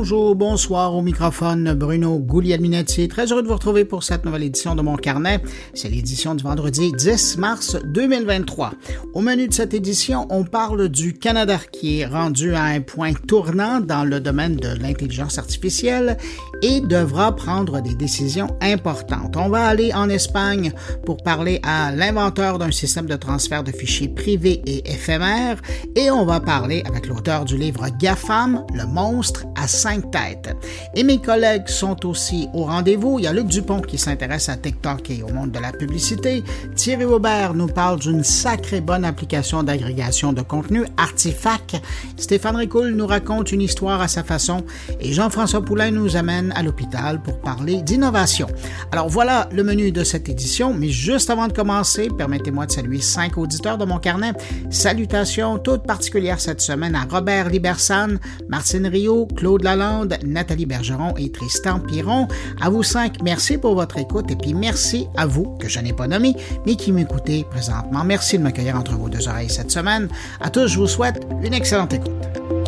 Bonjour, bonsoir au microphone Bruno Guglielminetti. Très heureux de vous retrouver pour cette nouvelle édition de mon carnet. C'est l'édition du vendredi 10 mars 2023. Au menu de cette édition, on parle du Canada qui est rendu à un point tournant dans le domaine de l'intelligence artificielle et devra prendre des décisions importantes. On va aller en Espagne pour parler à l'inventeur d'un système de transfert de fichiers privés et éphémères et on va parler avec l'auteur du livre GAFAM, le monstre à cinq têtes. Et mes collègues sont aussi au rendez-vous. Il y a Luc Dupont qui s'intéresse à TikTok et au monde de la publicité. Thierry Aubert nous parle d'une sacrée bonne application d'agrégation de contenu, Artifact. Stéphane Ricoul nous raconte une histoire à sa façon et Jean-François Poulain nous amène à l'hôpital pour parler d'innovation. Alors voilà le menu de cette édition, mais juste avant de commencer, permettez-moi de saluer cinq auditeurs de mon carnet. Salutations toutes particulières cette semaine à Robert Libersan, Martine Rio, Claude Lalande, Nathalie Bergeron et Tristan Piron. À vous cinq, merci pour votre écoute et puis merci à vous, que je n'ai pas nommé, mais qui m'écoutez présentement. Merci de m'accueillir entre vos deux oreilles cette semaine. À tous, je vous souhaite une excellente écoute.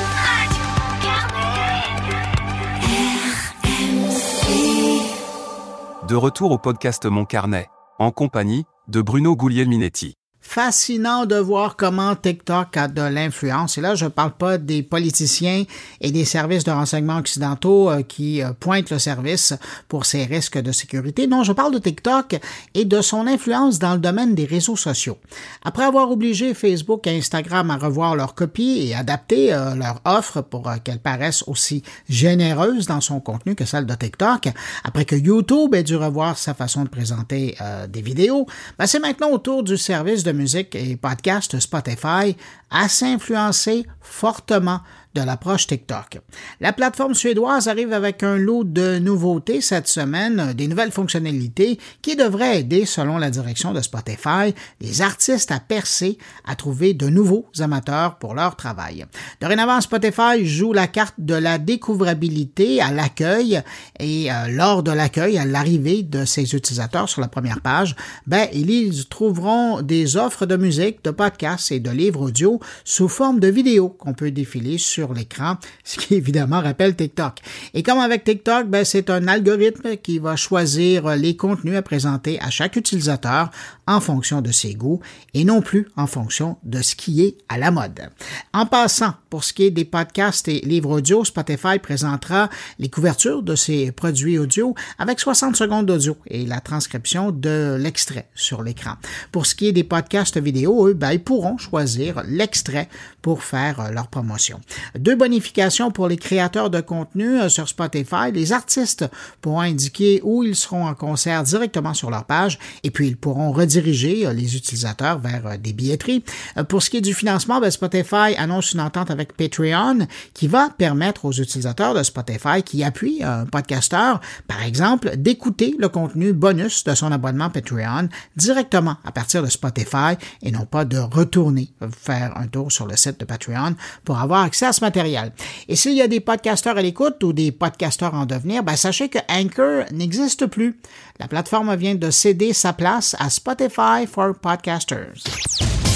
De retour au podcast Mon Carnet, en compagnie de Bruno Guglielminetti fascinant de voir comment TikTok a de l'influence. Et là, je ne parle pas des politiciens et des services de renseignement occidentaux euh, qui euh, pointent le service pour ses risques de sécurité. Non, je parle de TikTok et de son influence dans le domaine des réseaux sociaux. Après avoir obligé Facebook et Instagram à revoir leur copie et adapter euh, leur offre pour qu'elle paraisse aussi généreuse dans son contenu que celle de TikTok, après que YouTube ait dû revoir sa façon de présenter des vidéos, ben c'est maintenant au tour du service de musique et podcast Spotify à s'influencer fortement de l'approche TikTok. La plateforme suédoise arrive avec un lot de nouveautés cette semaine, des nouvelles fonctionnalités qui devraient aider, selon la direction de Spotify, les artistes à percer, à trouver de nouveaux amateurs pour leur travail. Dorénavant, Spotify joue la carte de la découvrabilité à l'accueil et euh, lors de l'accueil, à l'arrivée de ses utilisateurs sur la première page, ben, ils trouveront des offres de musique, de podcasts et de livres audio sous forme de vidéos qu'on peut défiler sur l'écran, ce qui évidemment rappelle TikTok. Et comme avec TikTok, ben, c'est un algorithme qui va choisir les contenus à présenter à chaque utilisateur en fonction de ses goûts et non plus en fonction de ce qui est à la mode. En passant, pour ce qui est des podcasts et livres audio, Spotify présentera les couvertures de ses produits audio avec 60 secondes d'audio et la transcription de l'extrait sur l'écran. Pour ce qui est des podcasts vidéo, eux, ben, ils pourront choisir l'extrait pour faire leur promotion. Deux bonifications pour les créateurs de contenu euh, sur Spotify. Les artistes pourront indiquer où ils seront en concert directement sur leur page et puis ils pourront rediriger euh, les utilisateurs vers euh, des billetteries. Pour ce qui est du financement, ben, Spotify annonce une entente avec Patreon qui va permettre aux utilisateurs de Spotify qui appuient un podcasteur, par exemple, d'écouter le contenu bonus de son abonnement Patreon directement à partir de Spotify et non pas de retourner faire un tour sur le site de Patreon pour avoir accès à ce matériel. Et s'il y a des podcasteurs à l'écoute ou des podcasteurs en devenir, ben sachez que Anchor n'existe plus. La plateforme vient de céder sa place à Spotify for Podcasters.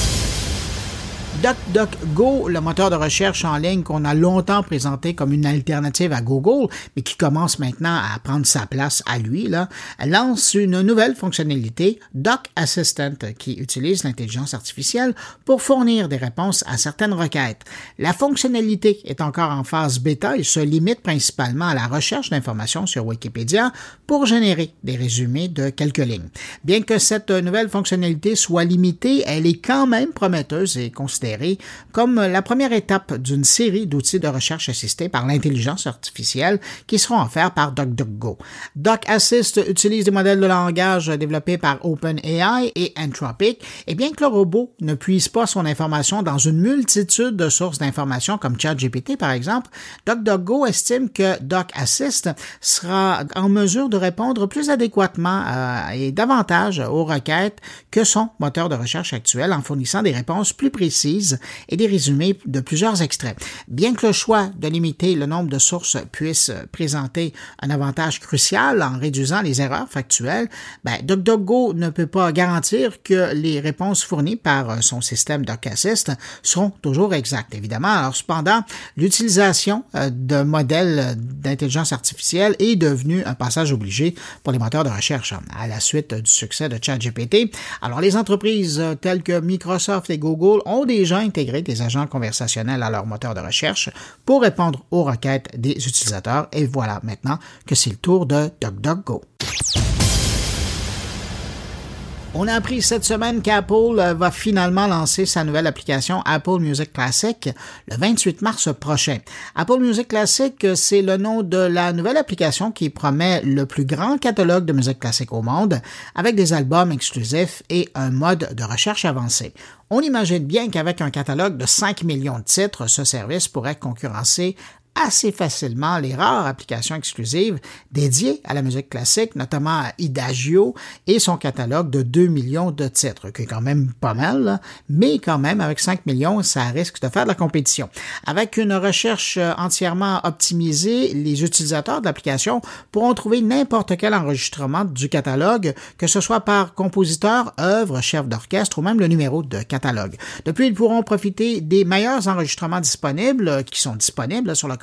DuckDuckGo, le moteur de recherche en ligne qu'on a longtemps présenté comme une alternative à Google, mais qui commence maintenant à prendre sa place à lui, là, lance une nouvelle fonctionnalité, Duck Assistant, qui utilise l'intelligence artificielle pour fournir des réponses à certaines requêtes. La fonctionnalité est encore en phase bêta et se limite principalement à la recherche d'informations sur Wikipédia pour générer des résumés de quelques lignes. Bien que cette nouvelle fonctionnalité soit limitée, elle est quand même prometteuse et considérée comme la première étape d'une série d'outils de recherche assistés par l'intelligence artificielle qui seront offerts par DuckDuckGo. DocAssist utilise des modèles de langage développés par OpenAI et Anthropic, et bien que le robot ne puise pas son information dans une multitude de sources d'informations comme ChatGPT par exemple, DuckDuckGo estime que DocAssist sera en mesure de répondre plus adéquatement euh, et davantage aux requêtes que son moteur de recherche actuel en fournissant des réponses plus précises et des résumés de plusieurs extraits. Bien que le choix de limiter le nombre de sources puisse présenter un avantage crucial en réduisant les erreurs factuelles, ben, DuckDuckGo ne peut pas garantir que les réponses fournies par son système DocAssist seront toujours exactes, évidemment. Alors, cependant, l'utilisation euh, de modèles d'intelligence artificielle est devenue un passage obligé pour les moteurs de recherche à la suite du succès de ChatGPT. Alors, les entreprises telles que Microsoft et Google ont déjà intégré des agents conversationnels à leur moteur de recherche pour répondre aux requêtes des utilisateurs. Et voilà maintenant que c'est le tour de DuckDuckGo. On a appris cette semaine qu'Apple euh, va finalement lancer sa nouvelle application Apple Music Classic le 28 mars prochain. Apple Music Classic, euh, c'est le nom de la nouvelle application qui promet le plus grand catalogue de musique classique au monde, avec des albums exclusifs et un mode de recherche avancé. On imagine bien qu'avec un catalogue de 5 millions de titres, ce service pourrait concurrencer assez facilement les rares applications exclusives dédiées à la musique classique, notamment à Idagio et son catalogue de 2 millions de titres, qui est quand même pas mal, mais quand même avec 5 millions, ça risque de faire de la compétition. Avec une recherche euh, entièrement optimisée, les utilisateurs de l'application pourront trouver n'importe quel enregistrement du catalogue, que ce soit par compositeur, œuvre, chef d'orchestre ou même le numéro de catalogue. Depuis, ils pourront profiter des meilleurs enregistrements disponibles, euh, qui sont disponibles sur le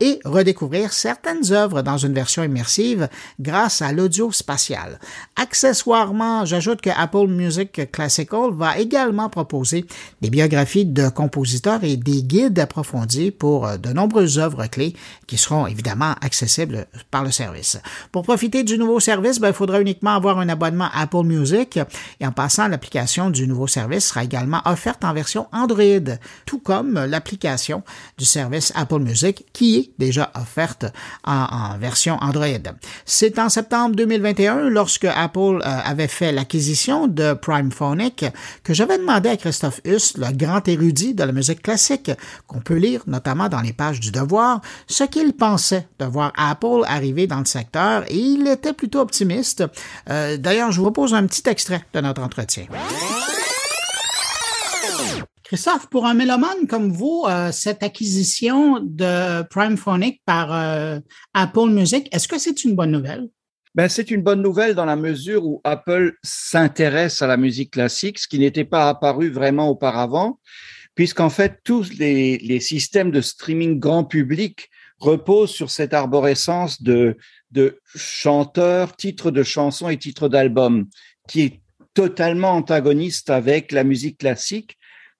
et redécouvrir certaines œuvres dans une version immersive grâce à l'audio spatial. Accessoirement, j'ajoute que Apple Music Classical va également proposer des biographies de compositeurs et des guides approfondis pour euh, de nombreuses œuvres clés qui seront évidemment accessibles par le service. Pour profiter du nouveau service, ben, il faudra uniquement avoir un abonnement Apple Music et en passant, l'application du nouveau service sera également offerte en version Android, tout comme l'application du service Apple Music qui est déjà offerte en, version Android. C'est en septembre 2021, lorsque Apple euh, avait fait l'acquisition de Prime Phonic, que j'avais demandé à Christophe Huss, le grand érudit de la musique classique, qu'on peut lire notamment dans les pages du Devoir, ce qu'il pensait de voir Apple arriver dans le secteur et il était plutôt optimiste. Euh, d'ailleurs, je vous propose un petit extrait de notre entretien. Christophe, pour un mélomane comme vous, euh, cette acquisition de Prime Phonic par euh, Apple Music, est-ce que c'est une bonne nouvelle? Ben, c'est une bonne nouvelle dans la mesure où Apple s'intéresse à la musique classique, ce qui n'était pas apparu vraiment auparavant, puisqu'en fait, tous les, les, systèmes de streaming grand public reposent sur cette arborescence de, de chanteurs, titres de chansons et titres d'albums, qui est totalement antagoniste avec la musique classique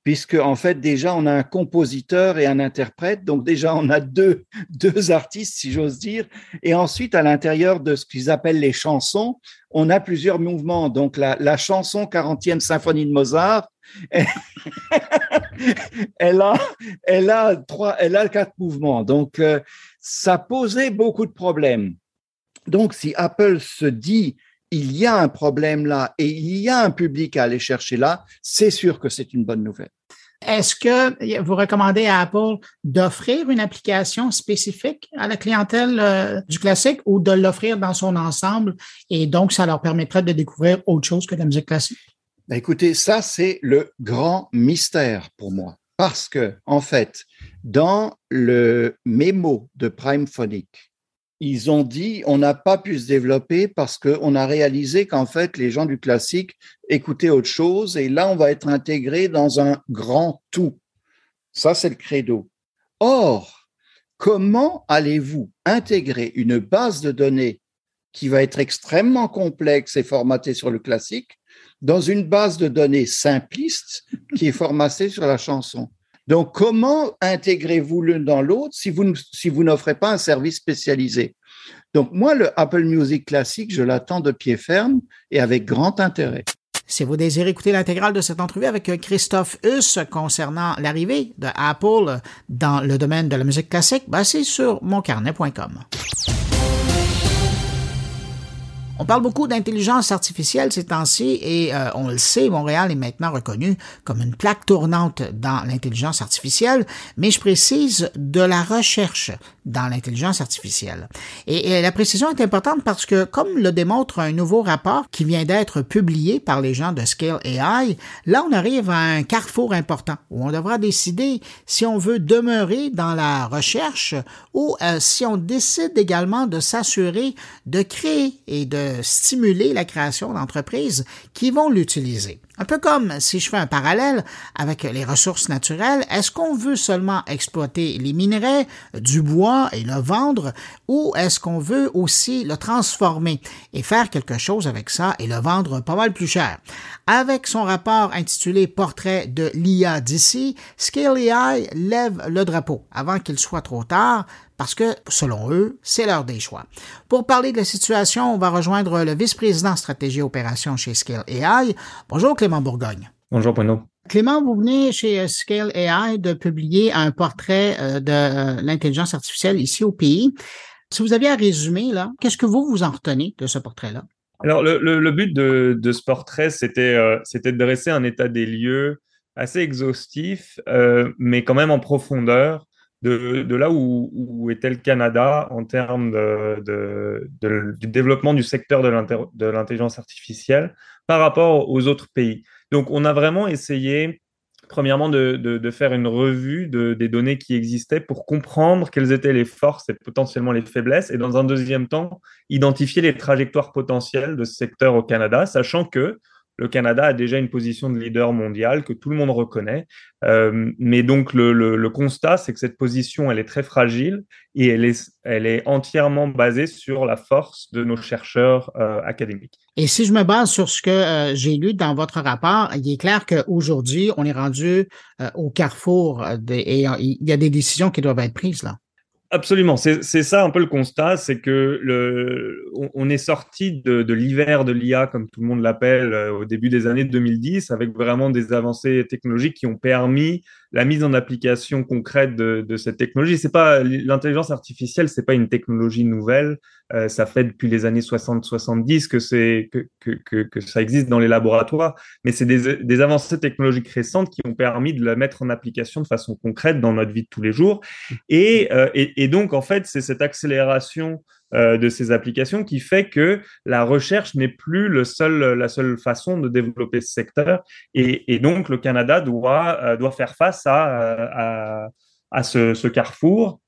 puisque en fait déjà on a un compositeur et un interprète, donc déjà on a deux, deux artistes si j'ose dire, et ensuite à l'intérieur de ce qu'ils appellent les chansons, on a plusieurs mouvements. Donc la, la chanson 40e symphonie de Mozart, elle, a, elle a trois, elle a quatre mouvements. Donc euh, ça posait beaucoup de problèmes. Donc si Apple se dit il y a un problème là et il y a un public à aller chercher là, c'est sûr que c'est une bonne nouvelle. Est-ce que vous recommandez à Apple d'offrir une application spécifique à la clientèle euh, du classique ou de l'offrir dans son ensemble et donc ça leur permettrait de découvrir autre chose que la musique classique? Ben, écoutez, ça c'est le grand mystère pour moi parce que en fait, dans le mémo de Prime Phonic, ils ont dit on n'a pas pu se développer parce qu'on a réalisé qu'en fait les gens du classique écoutaient autre chose et là on va être intégré dans un grand tout. Ça c'est le credo. Or, comment allez-vous intégrer une base de données qui va être extrêmement complexe et formatée sur le classique dans une base de données simpliste qui est formatée sur la chanson? Donc, comment intégrez-vous l'un dans l'autre si vous, n'offrez pas un service spécialisé? Donc, moi, le Apple Music classique, je l'attends de pied ferme et avec grand intérêt. Si vous désirez écouter l'intégrale de cette entrevue avec Christophe Huss concernant l'arrivée de Apple dans le domaine de la musique classique, ben c'est sur moncarnet.com. On parle beaucoup d'intelligence artificielle ces temps-ci et euh, on le sait, Montréal est maintenant reconnu comme une plaque tournante dans l'intelligence artificielle, mais je précise de la recherche dans l'intelligence artificielle. Et, la précision est importante parce que, comme le démontre un nouveau rapport qui vient d'être publié par les gens de Scale AI, là on arrive à un carrefour important où on devra décider si on veut demeurer dans la recherche ou euh, si on décide également de s'assurer de créer et de stimuler la création d'entreprises qui vont l'utiliser. Un peu comme si je fais un parallèle avec les ressources naturelles, est-ce qu'on veut seulement exploiter les minerais, du bois et le vendre, ou est-ce qu'on veut aussi le transformer et faire quelque chose avec ça et le vendre pas mal plus cher? Avec son rapport intitulé Portrait de l'IA d'ici, Scale AI lève le drapeau avant qu'il soit trop tard parce que, selon eux, c'est l'heure des choix. Pour parler de la situation, on va rejoindre le vice-président stratégie opération chez Scale AI. Bonjour Clément Bourgogne. Bonjour Bruno. Clément, vous venez chez euh, Scale AI de publier un portrait euh, de euh, l'intelligence artificielle ici au pays. Si vous aviez à résumer, là, qu'est-ce que vous vous en retenez de ce portrait-là? Alors, le, but de, ce portrait, c'était c'était de dresser un état des lieux assez exhaustif, mais quand même en profondeur de, là où, était le Canada en termes de, du développement du secteur de l'intelligence artificielle par rapport aux autres pays. Donc, on a vraiment essayé, premièrement, de, faire une revue des données qui existaient pour comprendre quelles étaient les forces et potentiellement les faiblesses, et dans un deuxième temps, identifier les trajectoires potentielles de ce secteur au Canada, sachant que le Canada a déjà une position de leader mondial que tout le monde reconnaît. Euh, mais donc le, constat, c'est que cette position, elle est très fragile et elle est, entièrement basée sur la force de nos chercheurs euh, académiques. Et si je me base sur ce que euh, j'ai lu dans votre rapport, il est clair qu'aujourd'hui, on est rendu au carrefour et il y a des décisions qui doivent être prises là. Absolument, c'est ça un peu le constat, c'est que le, on, est sorti de, l'hiver de l'IA, comme tout le monde l'appelle, euh, au début des années 2010, avec vraiment des avancées technologiques qui ont permis la mise en application concrète de, cette technologie. C'est pas l'intelligence artificielle, c'est pas une technologie nouvelle. Euh, ça fait depuis les années 60-70 que que, ça existe dans les laboratoires, mais c'est des, avancées technologiques récentes qui ont permis de la mettre en application de façon concrète dans notre vie de tous les jours. Et, euh, donc en fait, c'est cette accélération de ces applications qui fait que la recherche n'est plus le seul, la seule façon de développer ce secteur. Et, donc, le Canada doit, euh, doit faire face à, euh, à, ce, carrefour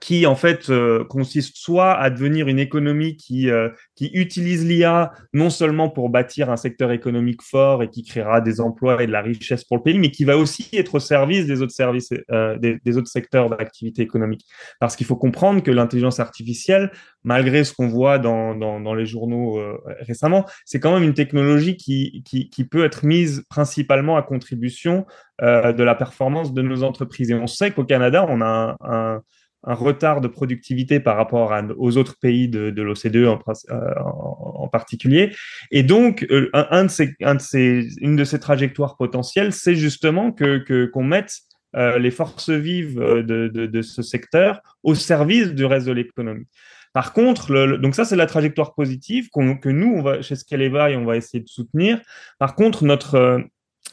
qui en fait euh, consiste soit à devenir une économie qui, euh, qui utilise l'IA non seulement pour bâtir un secteur économique fort et qui créera des emplois et de la richesse pour le pays, mais qui va aussi être au service des autres services, euh, des, autres secteurs d'activité économique. Parce qu'il faut comprendre que l'intelligence artificielle, malgré ce qu'on voit dans, dans, les journaux récemment, c'est quand même une technologie qui, qui, peut être mise principalement à contribution de la performance de nos entreprises. Et on sait qu'au Canada, on a un un retard de productivité par rapport aux autres pays de, de l'OCDE en, euh, en, particulier. Et donc, euh, un, de ces, une de ces trajectoires potentielles, c'est justement que qu'on mette euh, les forces vives de, ce secteur au service du reste de l'économie. Par contre, donc ça c'est la trajectoire positive que nous, chez Scaleva, et on va essayer de soutenir. Par contre, notre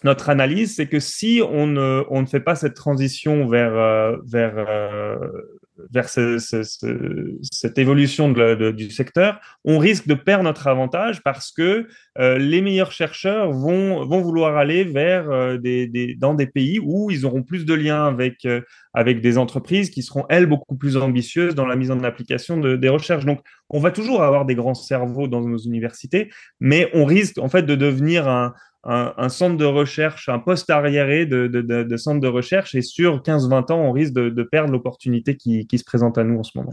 notre analyse, c'est que si on ne, on ne fait pas cette transition vers, vers ce, ce, ce, cette évolution du secteur, on risque de perdre notre avantage parce que euh, les meilleurs chercheurs vont, vont vouloir aller vers euh, des, des, dans des pays où ils auront plus de liens avec, euh, avec des entreprises qui seront, elles, beaucoup plus ambitieuses dans la mise en application de, des recherches. Donc, on va toujours avoir des grands cerveaux dans nos universités, mais on risque en fait de devenir un, un, centre de recherche, un poste arriéré de, de, de, centre de recherche, et sur 15-20 ans, on risque de, perdre l'opportunité qui, qui, se présente à nous en ce moment.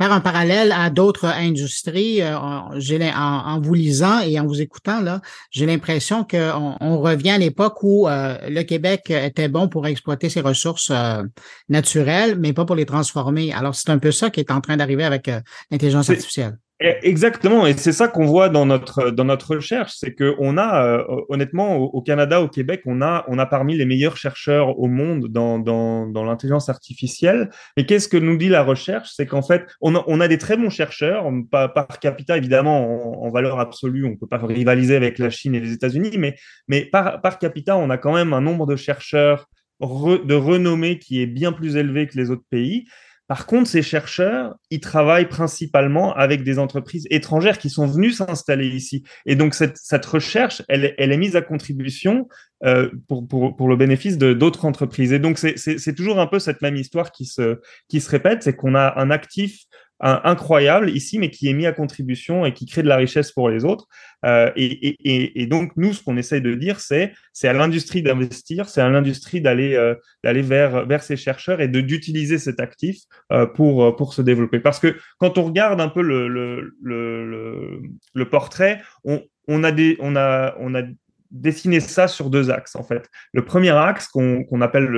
Faire un parallèle à d'autres industries, euh, j'ai en, en, vous lisant et en vous écoutant, là, j'ai l'impression qu'on on revient à l'époque où euh, le Québec était bon pour exploiter ses ressources euh, naturelles, mais pas pour les transformer. Alors, c'est un peu ça qui est en train d'arriver avec l'intelligence artificielle. Eh, exactement, et c'est ça qu'on voit dans notre dans notre recherche, c'est que on a euh, honnêtement au, Canada, au Québec, on a on a parmi les meilleurs chercheurs au monde dans dans, dans l'intelligence artificielle. Et qu'est-ce que nous dit la recherche? C'est qu'en fait, on a, on a des très bons chercheurs, par, par capita évidemment en, valeur absolue, on peut pas rivaliser avec la Chine et les États-Unis, mais mais par par capita, on a quand même un nombre de chercheurs de renommée qui est bien plus élevé que les autres pays. Par contre, ces chercheurs, ils travaillent principalement avec des entreprises étrangères qui sont venues s'installer ici. Et donc, cette, cette recherche, elle, elle, est mise à contribution euh, pour, pour, pour, le bénéfice d'autres entreprises. Et donc, c'est toujours un peu cette même histoire qui se, qui se répète, c'est qu'on a un actif incroyable ici, mais qui est mis à contribution et qui crée de la richesse pour les autres. Euh, et, donc, nous, ce qu'on essaye de dire, c'est c'est à l'industrie d'investir, c'est à l'industrie d'aller euh, vers, vers ces chercheurs et d'utiliser cet actif euh, pour, pour se développer. Parce que quand on regarde un peu le, le, le, le portrait, on, on, a des, on, a, on a dessiné ça sur deux axes, en fait. Le premier axe, qu'on appelle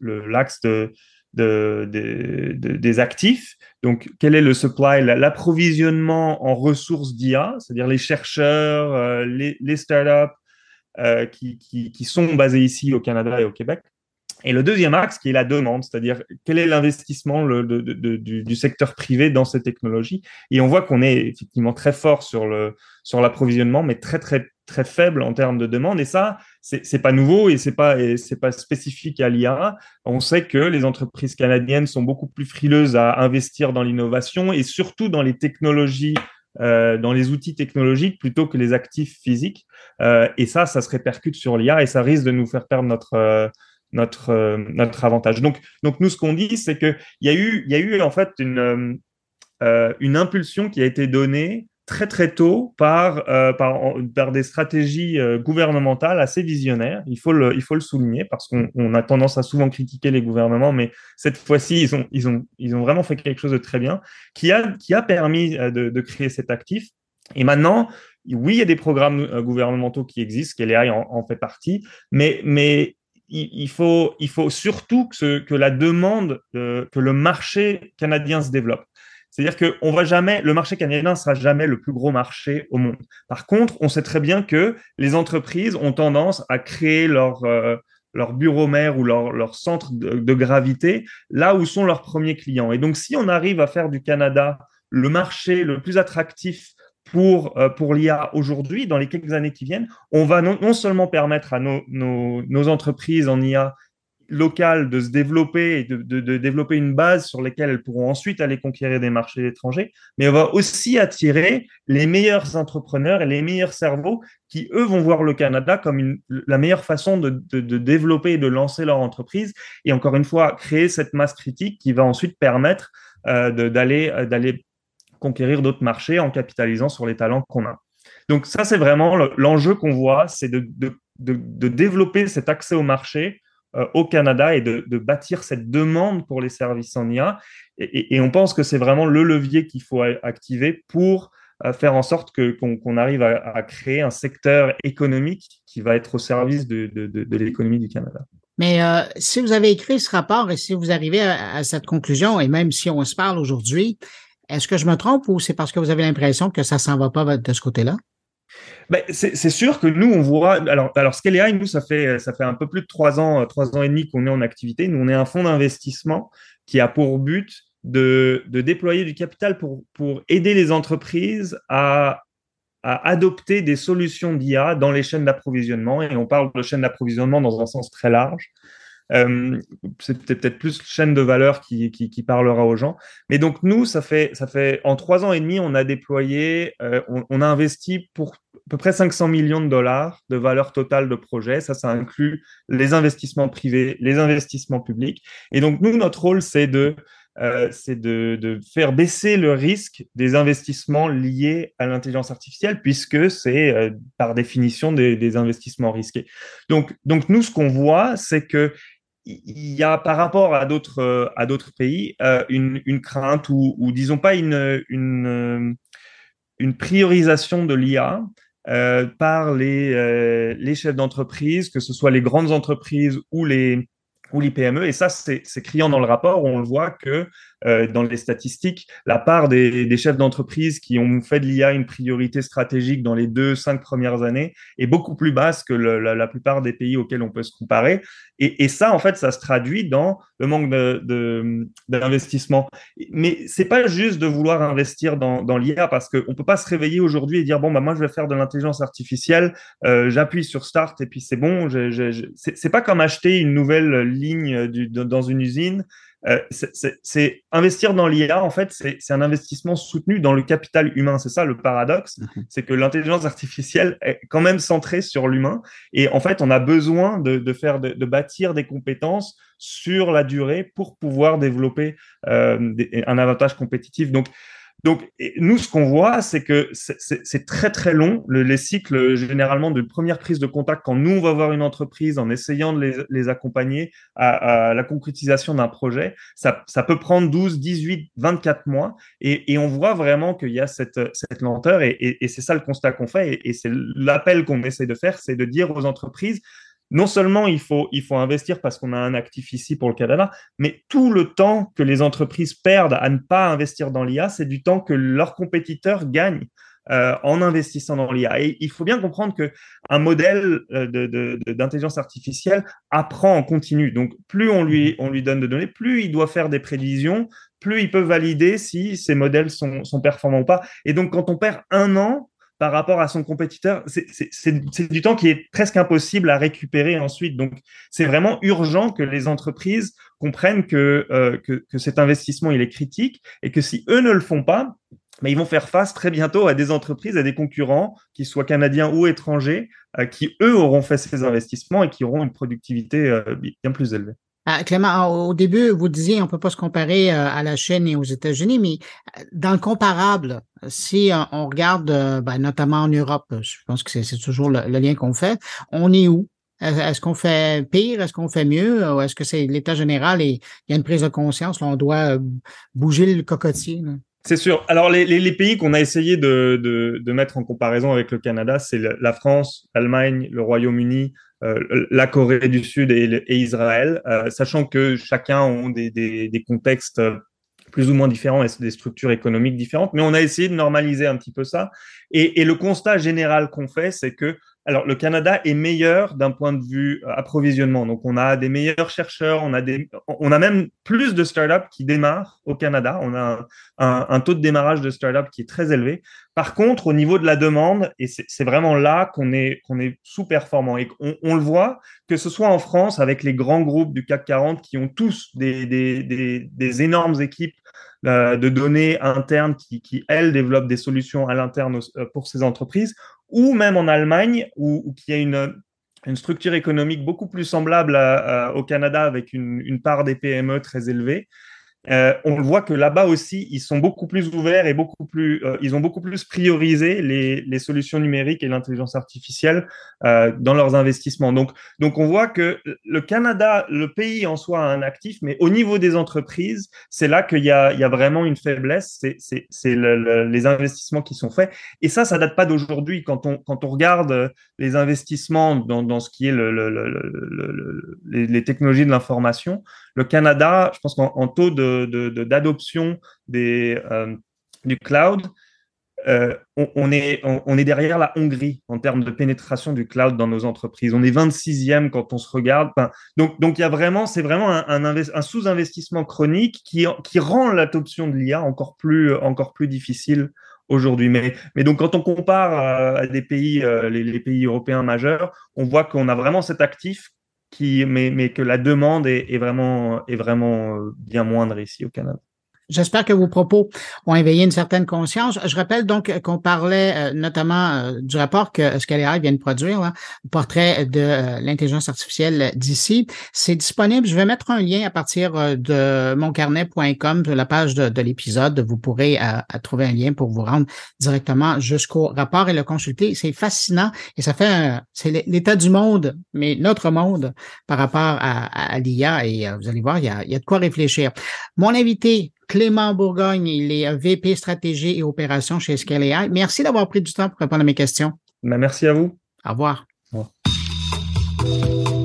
l'axe de de, des actifs. Donc, quel est le supply, l'approvisionnement en ressources d'IA, c'est-à-dire les chercheurs, euh, les, les, startups euh, qui, qui, sont basés ici au Canada et au Québec? Et le deuxième axe qui est la demande, c'est-à-dire quel est l'investissement du, du, secteur privé dans ces technologies? Et on voit qu'on est effectivement très fort sur le sur l'approvisionnement, mais très très très faible en termes de demande. Et ça, c'est pas nouveau et c'est pas pas spécifique à l'IA. On sait que les entreprises canadiennes sont beaucoup plus frileuses à investir dans l'innovation et surtout dans les technologies euh, dans les outils technologiques plutôt que les actifs physiques. Euh, et ça, ça se répercute sur l'IA et ça risque de nous faire perdre notre euh, notre notre avantage. Donc donc nous, ce qu'on dit, c'est que il y a eu y a eu en fait une une impulsion qui a été donnée très très tôt par, euh, par, par, des stratégies euh, gouvernementales assez visionnaires. Il faut le, il faut le souligner parce qu'on a tendance à souvent critiquer les gouvernements, mais cette fois-ci, ils ont, ils, ont, ils ont vraiment fait quelque chose de très bien qui a, qui a permis euh, de, de créer cet actif. Et maintenant, oui, il y a des programmes gouvernementaux qui existent, qu'LAI en, en fait partie, mais, mais il, faut, il faut surtout que, ce, que la demande, que le marché canadien se développe. C'est-à-dire que on va jamais, le marché canadien sera jamais le plus gros marché au monde. Par contre, on sait très bien que les entreprises ont tendance à créer leur euh, bureau mère ou leur, centre de, gravité là où sont leurs premiers clients. Et donc, si on arrive à faire du Canada le marché le plus attractif pour, euh, l'IA aujourd'hui, dans les quelques années qui viennent, on va non, seulement permettre à nos entreprises en IA locales de se développer et de, développer une base sur laquelle elles pourront ensuite aller conquérir des marchés étrangers, mais on va aussi attirer les meilleurs entrepreneurs et les meilleurs cerveaux qui, eux, vont voir le Canada comme la meilleure façon de, développer et de lancer leur entreprise et encore une fois, créer cette masse critique qui va ensuite permettre euh, d'aller d'aller conquérir d'autres marchés en capitalisant sur les talents qu'on a. Donc ça, c'est vraiment l'enjeu qu'on voit, c'est de, de, développer cet accès au marché euh, au Canada et de, bâtir cette demande pour les services en IA. Et, on pense que c'est vraiment le levier qu'il faut activer pour euh, faire en sorte qu'on arrive à, créer un secteur économique qui va être au service de, l'économie du Canada. Mais euh, si vous avez écrit ce rapport et si vous arrivez à cette conclusion, et même si on se parle aujourd'hui, est-ce que je me trompe ou c'est parce que vous avez l'impression que ça s'en va pas de ce côté-là? Ben, c'est sûr que nous, on voit. Alors, alors Scalea, nous, ça fait, un peu plus de trois ans, trois ans et demi qu'on est en activité. Nous, on est un fonds d'investissement qui a pour but de, déployer du capital pour, pour aider les entreprises à, à adopter des solutions d'IA dans les chaînes d'approvisionnement. Et on parle de chaînes d'approvisionnement dans un sens très large. Euh, c'est peut-être plus chaîne de valeur qui, parlera aux gens. Mais donc nous, ça fait, ça fait en trois ans et demi, on a déployé, euh, on, a investi pour à peu près 500 millions de dollars de valeur totale de projet. Ça, ça inclut les investissements privés, les investissements publics. Et donc nous, notre rôle, c'est de euh, de, faire baisser le risque des investissements liés à l'intelligence artificielle, puisque c'est par définition des, des, investissements risqués. Donc, donc nous, ce qu'on voit, c'est que il y a par rapport à d'autres euh, à d'autres pays euh, une, une, crainte ou, disons pas une une, euh, priorisation de l'IA par les, les chefs d'entreprise, que ce soit les grandes entreprises ou les ou les PME. Et ça, c'est criant dans le rapport. On le voit que euh, dans les statistiques, la part des, chefs d'entreprise qui ont fait de l'IA une priorité stratégique dans les deux, cinq premières années est beaucoup plus basse que la, plupart des pays auxquels on peut se comparer. Et, ça, en fait, ça se traduit dans le manque d'investissement. De, Mais c'est pas juste de vouloir investir dans, l'IA parce qu'on peut pas se réveiller aujourd'hui et dire bon bah moi je vais faire de l'intelligence artificielle, euh, j'appuie sur Start et puis c'est bon. C'est pas comme acheter une nouvelle ligne dans une usine euh, c'est investir dans l'IA, en fait, c'est un investissement soutenu dans le capital humain. C'est ça le paradoxe, mhm. c'est que l'intelligence artificielle est quand même centrée sur l'humain. Et en fait, on a besoin de, de faire, de, de, bâtir des compétences sur la durée pour pouvoir développer euh, des, un avantage compétitif. Donc, donc, nous, ce qu'on voit, c'est que c'est très, très long. Le, les cycles, généralement, de première prise de contact, quand nous, on va voir une entreprise en essayant de les, les accompagner à, la concrétisation d'un projet, ça, ça, peut prendre 12, 18, 24 mois. Et, on voit vraiment qu'il y a cette, cette lenteur. Et, c'est ça le constat qu'on fait. Et c'est l'appel qu'on essaie de faire, c'est de dire aux entreprises, non seulement il faut, il faut investir parce qu'on a un actif ici pour le Canada, mais tout le temps que les entreprises perdent à ne pas investir dans l'IA, c'est du temps que leurs compétiteurs gagnent. Euh, en investissant dans l'IA. Et il faut bien comprendre que un modèle euh, d'intelligence artificielle apprend en continu. Donc, plus on lui, on lui donne de données, plus il doit faire des prévisions, plus il peut valider si ces modèles sont, sont performants ou pas. Et donc, quand on perd un an par rapport à son compétiteur, c'est du temps qui est presque impossible à récupérer ensuite. Donc, c'est vraiment urgent que les entreprises comprennent que, euh, que, cet investissement, il est critique et que si eux ne le font pas, mais ils vont faire face très bientôt à des entreprises, à des concurrents, qu'ils soient canadiens ou étrangers, euh, qui, eux, auront fait ces investissements et qui auront une productivité euh, bien plus élevée. Euh, Clément, au début, vous disiez on peut pas se comparer euh, à la Chine et aux États-Unis, mais euh, dans le comparable, si on regarde, ben, notamment en Europe, je pense que c'est toujours le, lien qu'on fait, on est où? Est-ce qu'on fait pire? Est-ce qu'on fait mieux? Ou est-ce que c'est l'état général et il y a une prise de conscience? Là, on doit bouger le cocotier? C'est sûr. Alors, les, pays qu'on a essayé de, mettre en comparaison avec le Canada, c'est la France, l'Allemagne, le Royaume-Uni, la Corée du Sud et, Israël, euh, sachant que chacun ont des, contextes plus ou moins différents et des structures économiques différentes, mais on a essayé de normaliser un petit peu ça. Et, et le constat général qu'on fait, c'est que alors, le Canada est meilleur d'un point de vue euh, approvisionnement. Donc, on a des meilleurs chercheurs, on a des, on a même plus de startups qui démarrent au Canada. On a un, taux de démarrage de startups qui est très élevé. Par contre, au niveau de la demande, et c'est vraiment là qu'on est, qu'on est sous-performant. Et on, le voit, que ce soit en France avec les grands groupes du CAC 40 qui ont tous des, des, des, des énormes équipes euh, de données internes qui, qui, elles, développent des solutions à l'interne euh, pour ces entreprises, ou même en Allemagne, où, où qui a une, structure économique beaucoup plus semblable au Canada avec une, part des PME très élevée. Euh, on voit que là-bas aussi, ils sont beaucoup plus ouverts et beaucoup plus, euh, ils ont beaucoup plus priorisé les, les solutions numériques et l'intelligence artificielle euh, dans leurs investissements. Donc, donc, on voit que le Canada, le pays en soi, a un actif, mais au niveau des entreprises, c'est là qu'il y y a vraiment une faiblesse. C'est, le, le, les investissements qui sont faits. Et ça, ça date pas d'aujourd'hui. Quand on, quand on regarde les investissements dans, dans ce qui est le, les technologies de l'information, le Canada, je pense qu'en taux d'adoption de, de, euh, du cloud, euh, on, est, derrière la Hongrie en termes de pénétration du cloud dans nos entreprises. On est 26e quand on se regarde. Donc, il y a vraiment, c'est vraiment un, sous-investissement chronique qui, rend l'adoption de l'IA encore plus, difficile aujourd'hui. Mais, donc, quand on compare à, des pays, euh, les, pays européens majeurs, on voit qu'on a vraiment cet actif mais, que la demande vraiment, est vraiment euh, bien moindre ici au Canada. J'espère que vos propos ont éveillé une certaine conscience. Je rappelle donc qu'on parlait euh, notamment euh, du rapport que Scalera vient de produire, là, portrait de euh, l'intelligence artificielle d'ici. C'est disponible. Je vais mettre un lien à partir de moncarnet.com, de la page de, de l'épisode. Vous pourrez trouver un lien pour vous rendre directement jusqu'au rapport et le consulter. C'est fascinant et ça fait c'est l'état du monde, mais notre monde par rapport à, à, l'IA. Et vous allez voir, il y a, il y a de quoi réfléchir. Mon invité Clément Bourgogne, il est VP stratégie et opération chez Scale AI. Merci d'avoir pris du temps pour répondre à mes questions. Ben, merci à vous. Au revoir. Au revoir.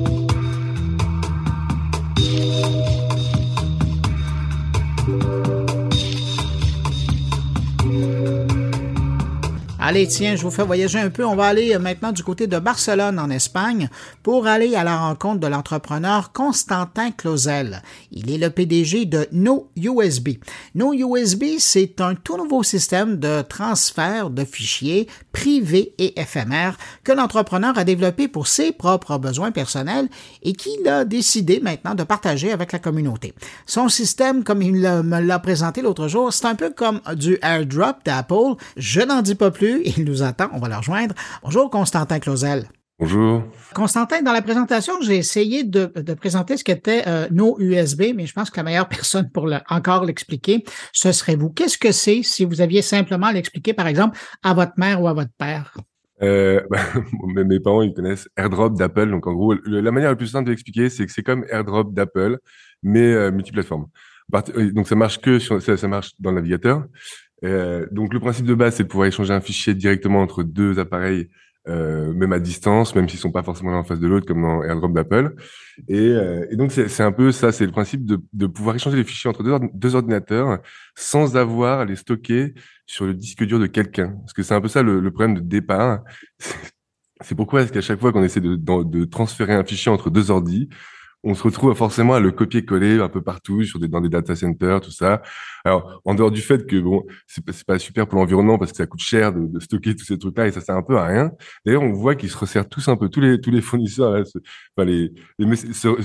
Allez, tiens, je vous fais voyager un peu. On va aller maintenant du côté de Barcelone, en Espagne, pour aller à la rencontre de l'entrepreneur Constantin Clausel. Il est le PDG de NoUSB. NoUSB, c'est un tout nouveau système de transfert de fichiers privés et éphémères que l'entrepreneur a développé pour ses propres besoins personnels et qu'il a décidé maintenant de partager avec la communauté. Son système, comme il me l'a présenté l'autre jour, c'est un peu comme du airdrop d'Apple. Je n'en dis pas plus il nous attend. On va le rejoindre. Bonjour, Constantin Clausel. Bonjour. Constantin, dans la présentation, j'ai essayé de, présenter ce qu'était euh, nos USB, mais je pense que la meilleure personne pour encore l'expliquer, ce serait vous. Qu'est-ce que c'est si vous aviez simplement l'expliquer, par exemple, à votre mère ou à votre père? Euh, bah, mes parents, ils connaissent AirDrop d'Apple. Donc, en gros, la manière la plus simple de l'expliquer, c'est que c'est comme AirDrop d'Apple, mais euh, multiplateforme. Donc, ça marche que sur, ça marche dans le navigateur. Euh, donc le principe de base, c'est de pouvoir échanger un fichier directement entre deux appareils, euh, même à distance, même s'ils sont pas forcément en face de l'autre, comme dans AirDrop d'Apple. Et, euh, et, donc c'est un peu ça, c'est le principe de, de, pouvoir échanger les fichiers entre deux, deux, ordinateurs sans avoir à les stocker sur le disque dur de quelqu'un. Parce que c'est un peu ça le, le problème de départ. C'est pourquoi est-ce qu'à chaque fois qu'on essaie de, de, de, transférer un fichier entre deux ordis, on se retrouve forcément à le copier-coller un peu partout sur des, dans des data centers, tout ça. Alors, en dehors du fait que bon, c'est pas, pas super pour l'environnement parce que ça coûte cher de, de stocker tous ces trucs-là et ça sert un peu à rien. D'ailleurs, on voit qu'ils se resserrent tous un peu, tous les tous les fournisseurs. Enfin, les,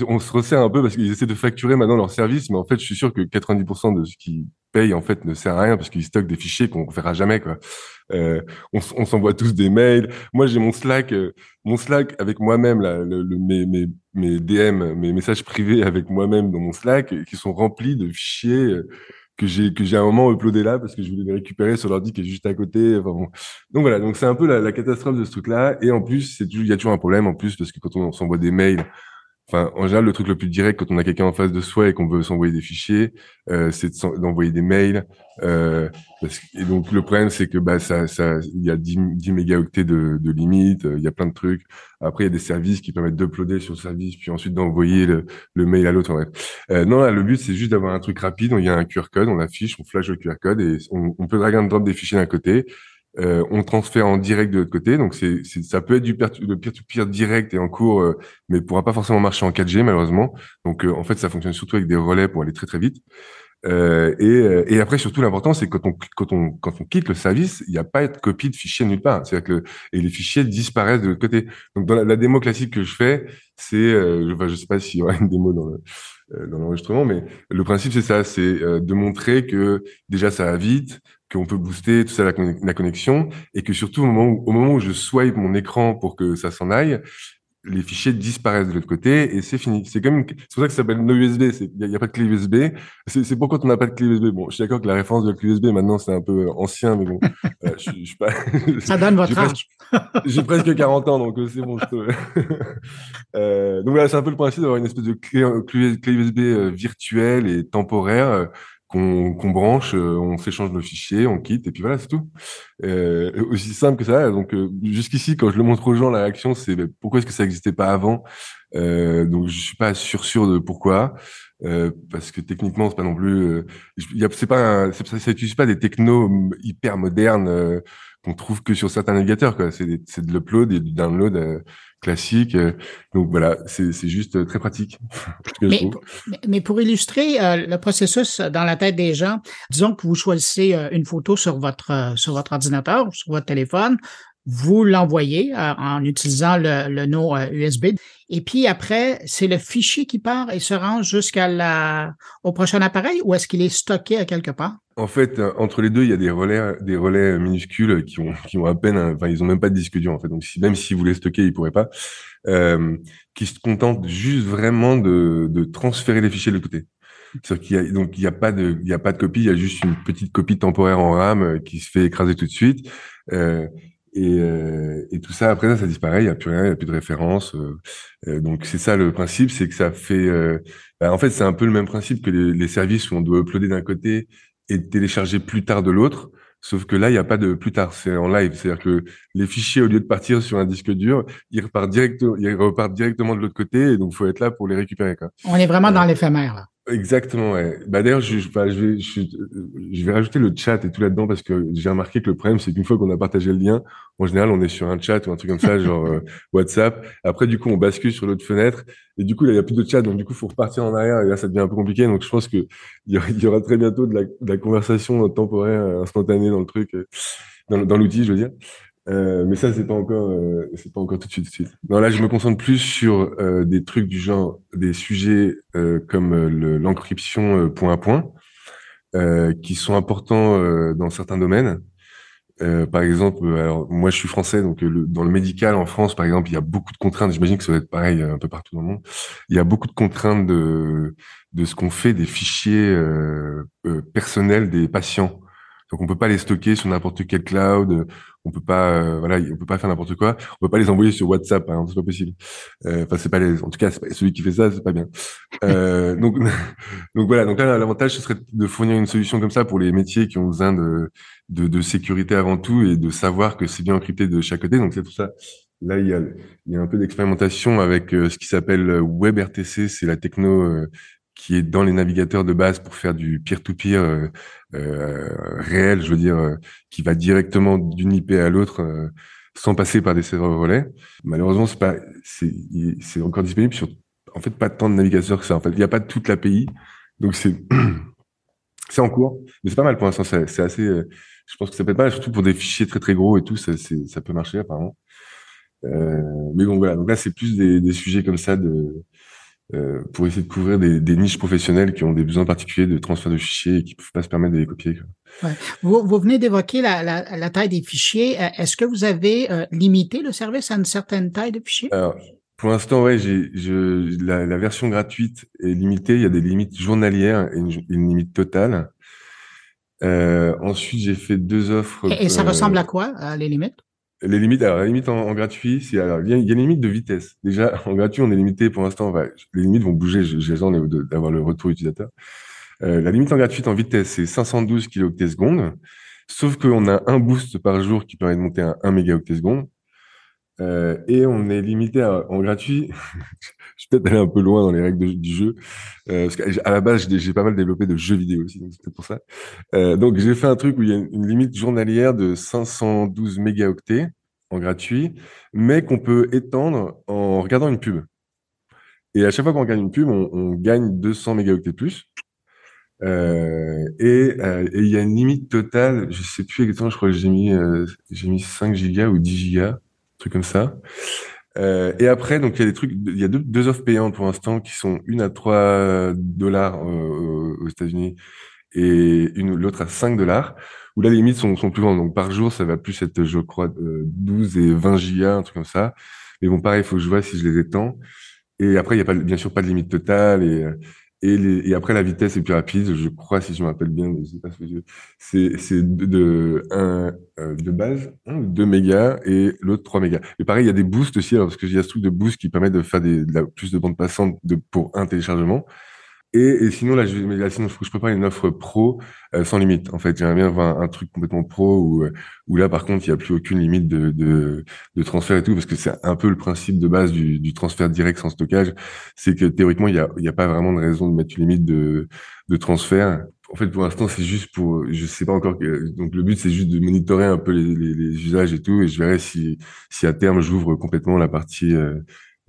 on se resserre un peu parce qu'ils essaient de facturer maintenant leurs services, mais en fait, je suis sûr que 90% de ce qui paye en fait ne sert à rien parce qu'ils stockent des fichiers qu'on verra jamais quoi. Euh, on, s'envoie tous des mails. Moi j'ai mon Slack, euh, mon Slack avec moi-même là, le, mes, mes, mes DM, mes messages privés avec moi-même dans mon Slack qui sont remplis de fichiers euh, que j'ai que j'ai un moment uploadé là parce que je voulais les récupérer sur l'ordi qui est juste à côté. Donc voilà, donc c'est un peu la, catastrophe de ce truc-là. Et en plus, il y a toujours un problème en plus parce que quand on s'envoie des mails Enfin, en général, le truc le plus direct quand on a quelqu'un en face de soi et qu'on veut s'envoyer des fichiers, euh, c'est d'envoyer des mails. Euh, et donc le problème, c'est que bah ça, ça, il y a 10, 10 mégaoctets de, de limite, il y a plein de trucs. Après, il y a des services qui permettent d'uploader sur le service, puis ensuite d'envoyer le, le, mail à l'autre. Euh, non, là, le but, c'est juste d'avoir un truc rapide. Il y a un QR code, on l'affiche, on flash le QR code et on, on peut drag and drop des fichiers d'un côté euh, on transfère en direct de l'autre côté. Donc, c'est, ça peut être du peer-to-peer direct et en cours, euh, mais pourra pas forcément marcher en 4G, malheureusement. Donc, euh, en fait, ça fonctionne surtout avec des relais pour aller très, très vite. Euh, et, et, après, surtout, l'important, c'est quand on, quand, on, quand on quitte le service, il n'y a pas de copie de fichier nulle part. C'est-à-dire que et les fichiers disparaissent de l'autre côté. Donc, dans la, démo classique que je fais, c'est, euh, enfin, je sais pas s'il y aura une démo dans le, dans l'enregistrement, mais le principe, c'est ça, c'est de montrer que déjà, ça va vite, qu'on peut booster tout ça la, la, connexion et que surtout au moment où, au moment où je swipe mon écran pour que ça s'en aille, les fichiers disparaissent de l'autre côté et c'est fini. C'est comme c'est pour ça que ça s'appelle no USB. Il n'y a, pas de clé USB. C'est pourquoi on n'a pas de clé USB. Bon, je suis d'accord que la référence de la clé USB maintenant c'est un peu ancien, mais bon, euh, je, je, suis pas. ça donne votre âge. J'ai presque 40 ans, donc euh, c'est bon. Je peux... euh, donc voilà, c'est un peu le principe d'avoir une espèce de clé, clé, clé USB euh, virtuelle et temporaire qu'on branche, euh, on s'échange nos fichiers, on quitte, et puis voilà, c'est tout. Euh, aussi simple que ça. Donc euh, jusqu'ici, quand je le montre aux gens, la réaction, c'est ben, pourquoi est-ce que ça n'existait pas avant? Euh, Donc je suis pas sûr sûr de pourquoi, euh, parce que techniquement, c'est pas non plus, c'est pas, ça n'utilise pas des technos hyper modernes qu'on trouve que sur certains navigateurs. Quoi. C'est, de l'upload et du download classique. Euh, donc voilà, c'est juste euh, très pratique. mais, mais, pour illustrer euh, le processus dans la tête des gens, disons que vous choisissez une photo sur votre sur votre ordinateur, sur votre téléphone, vous l'envoyez en utilisant le, nom USB. Et puis après, c'est le fichier qui part et se rend jusqu'à la au prochain appareil ou est-ce qu'il est stocké quelque part? En fait, euh, entre les deux, il y a des relais, des relais minuscules qui ont, qui ont à peine, enfin, ils ont même pas de disque dur en fait. Donc, si, même s'ils voulaient stocker, ils pourraient pas. Euh, qui se contentent juste vraiment de, de transférer les fichiers de l'autre côté. donc il y a pas de, il y a pas de copie, il y a juste une petite copie temporaire en RAM euh, qui se fait écraser tout de suite. Euh, et, euh, et, tout ça, après ça, ça disparaît, il n'y a plus rien, il n'y a plus de référence. Euh, donc c'est ça le principe, c'est que ça fait... Bah, en fait, c'est un peu le même principe que les, les services où on doit uploader d'un côté et télécharger plus tard de l'autre. Sauf que là, il n'y a pas de plus tard, c'est en live. C'est-à-dire que les fichiers, au lieu de partir sur un disque dur, ils repartent, direct, ils repartent directement de l'autre côté, et donc il faut être là pour les récupérer. Quoi. On est vraiment dans l'éphémère, là. Exactement, ouais. Bah, d'ailleurs, je, je, bah, je vais, je, vais rajouter le chat et tout là-dedans parce que j'ai remarqué que le problème, c'est qu'une fois qu'on a partagé le lien, en général, on est sur un chat ou un truc comme ça, genre euh, WhatsApp. Après, du coup, on bascule sur l'autre fenêtre et du coup, il n'y a plus de chat. Donc, du coup, faut repartir en arrière et là, ça devient un peu compliqué. Donc, je pense que il y, aura, y aura très bientôt de la, de la conversation temporaire, instantanée dans le truc, euh, dans, dans l'outil, je veux dire. Euh, mais ça, c'est pas encore, euh, c'est pas encore tout de suite, tout de suite. Non, là, je me concentre plus sur euh, des trucs du genre, des sujets euh, comme l'encryption point à point, qui sont importants dans certains domaines. par exemple, alors moi, je suis français, donc le, dans le médical en France, par exemple, il y a beaucoup de contraintes. J'imagine que ça va être pareil un peu partout dans le monde. Il y a beaucoup de contraintes de de ce qu'on fait des fichiers personnels des patients. Donc on peut pas les stocker sur n'importe quel cloud, on peut pas euh, voilà, on peut pas faire n'importe quoi, on peut pas les envoyer sur WhatsApp exemple, c'est pas possible. Euh, enfin c'est pas les en tout cas pas, celui qui fait ça, c'est pas bien. Euh, donc donc voilà, donc là l'avantage ce serait de fournir une solution comme ça pour les métiers qui ont besoin de de, de sécurité avant tout et de savoir que c'est bien encrypté de chaque côté. Donc c'est tout ça. Là, il y a, il y a un peu d'expérimentation avec ce qui s'appelle WebRTC, c'est la techno qui est dans les navigateurs de base pour faire du peer-to-peer euh, euh, réel, je veux dire, euh, qui va directement d'une IP à l'autre sans passer par des serveurs relais. Malheureusement, c'est pas, c'est, encore disponible sur, en fait, pas tant de navigateurs que ça. En fait, il n'y a pas toute l'API, donc c'est, c'est en cours, mais c'est pas mal pour l'instant. C'est, assez, je pense que ça peut être mal, surtout pour des fichiers très très gros et tout, ça, ça peut marcher apparemment. Euh, mais bon, voilà. Donc là, c'est plus des, des sujets comme ça de euh, pour essayer de couvrir des, des, niches professionnelles qui ont des besoins particuliers de transfert de fichiers et qui ne peuvent pas se permettre de les copier. Ouais. Vous, vous, venez d'évoquer la, la, la, taille des fichiers. Euh, est-ce que vous avez euh, limité le service à une certaine taille de fichiers? Alors, pour l'instant, ouais, j'ai, je, la, la, version gratuite est limitée. Il y a des limites journalières et une, une limite totale. Euh, ensuite, j'ai fait deux offres. Et, et ça ressemble à quoi, les limites? Les limites, alors la limite en, gratuit, c'est alors il y, a, une limite de vitesse. Déjà en gratuit, on est limité pour l'instant. les limites vont bouger. J'ai besoin d'avoir le retour utilisateur. Euh, la limite en gratuite en vitesse, c'est 512 kilooctets secondes. Sauf qu'on a un boost par jour qui permet de monter à 1 mégaoctet seconde. Euh, et on est limité en gratuit. je vais peut-être aller un peu loin dans les règles du jeu, euh, parce qu'à la base, j'ai pas mal développé de jeux vidéo aussi, donc c'est pour ça. Euh, donc j'ai fait un truc où il y a une, limite journalière de 512 mégaoctets en gratuit, mais qu'on peut étendre en regardant une pub. Et à chaque fois qu'on regarde une pub, on, on gagne 200 mégaoctets plus. Euh, et euh, il y a une limite totale, je sais plus exactement, je crois que j'ai mis euh, mis 5 gigas ou 10 gigas comme ça. Euh, et après, donc il y a des trucs, il y a deux, deux offres payantes pour l'instant qui sont une à 3 dollars euh, aux États-Unis et une l'autre à 5 dollars. Où là les limites sont, sont plus grandes. Donc par jour, ça va plus être, je crois, 12 et 20 gigas, un truc comme ça. Mais bon, pareil, il faut que je vois si je les étends. Et après, il y a pas, bien sûr pas de limite totale et et, les, et, après, la vitesse est plus rapide, je crois, si je me rappelle bien, c'est c'est de, de, un, euh, de base, un ou 2 mégas, et l'autre 3 mégas. Et pareil, il y a des boosts aussi, alors, parce qu'il y a ce truc de boost qui permet de faire des, de la, plus de bandes passantes de, pour un téléchargement. Et, et, sinon, là, je, mais là, sinon, je, je prépare une offre pro euh, sans limite. En fait, j'aimerais bien avoir un, truc complètement pro où, euh, où là, par contre, il n'y a plus aucune limite de, de, de, transfert et tout, parce que c'est un peu le principe de base du, du transfert direct sans stockage. C'est que théoriquement, il n'y a, a pas vraiment de raison de mettre une limite de, de transfert. En fait, pour l'instant, c'est juste pour, je sais pas encore. Que, donc, le but, c'est juste de monitorer un peu les, les, les, usages et tout, et je verrai si, si à terme, j'ouvre complètement la partie euh,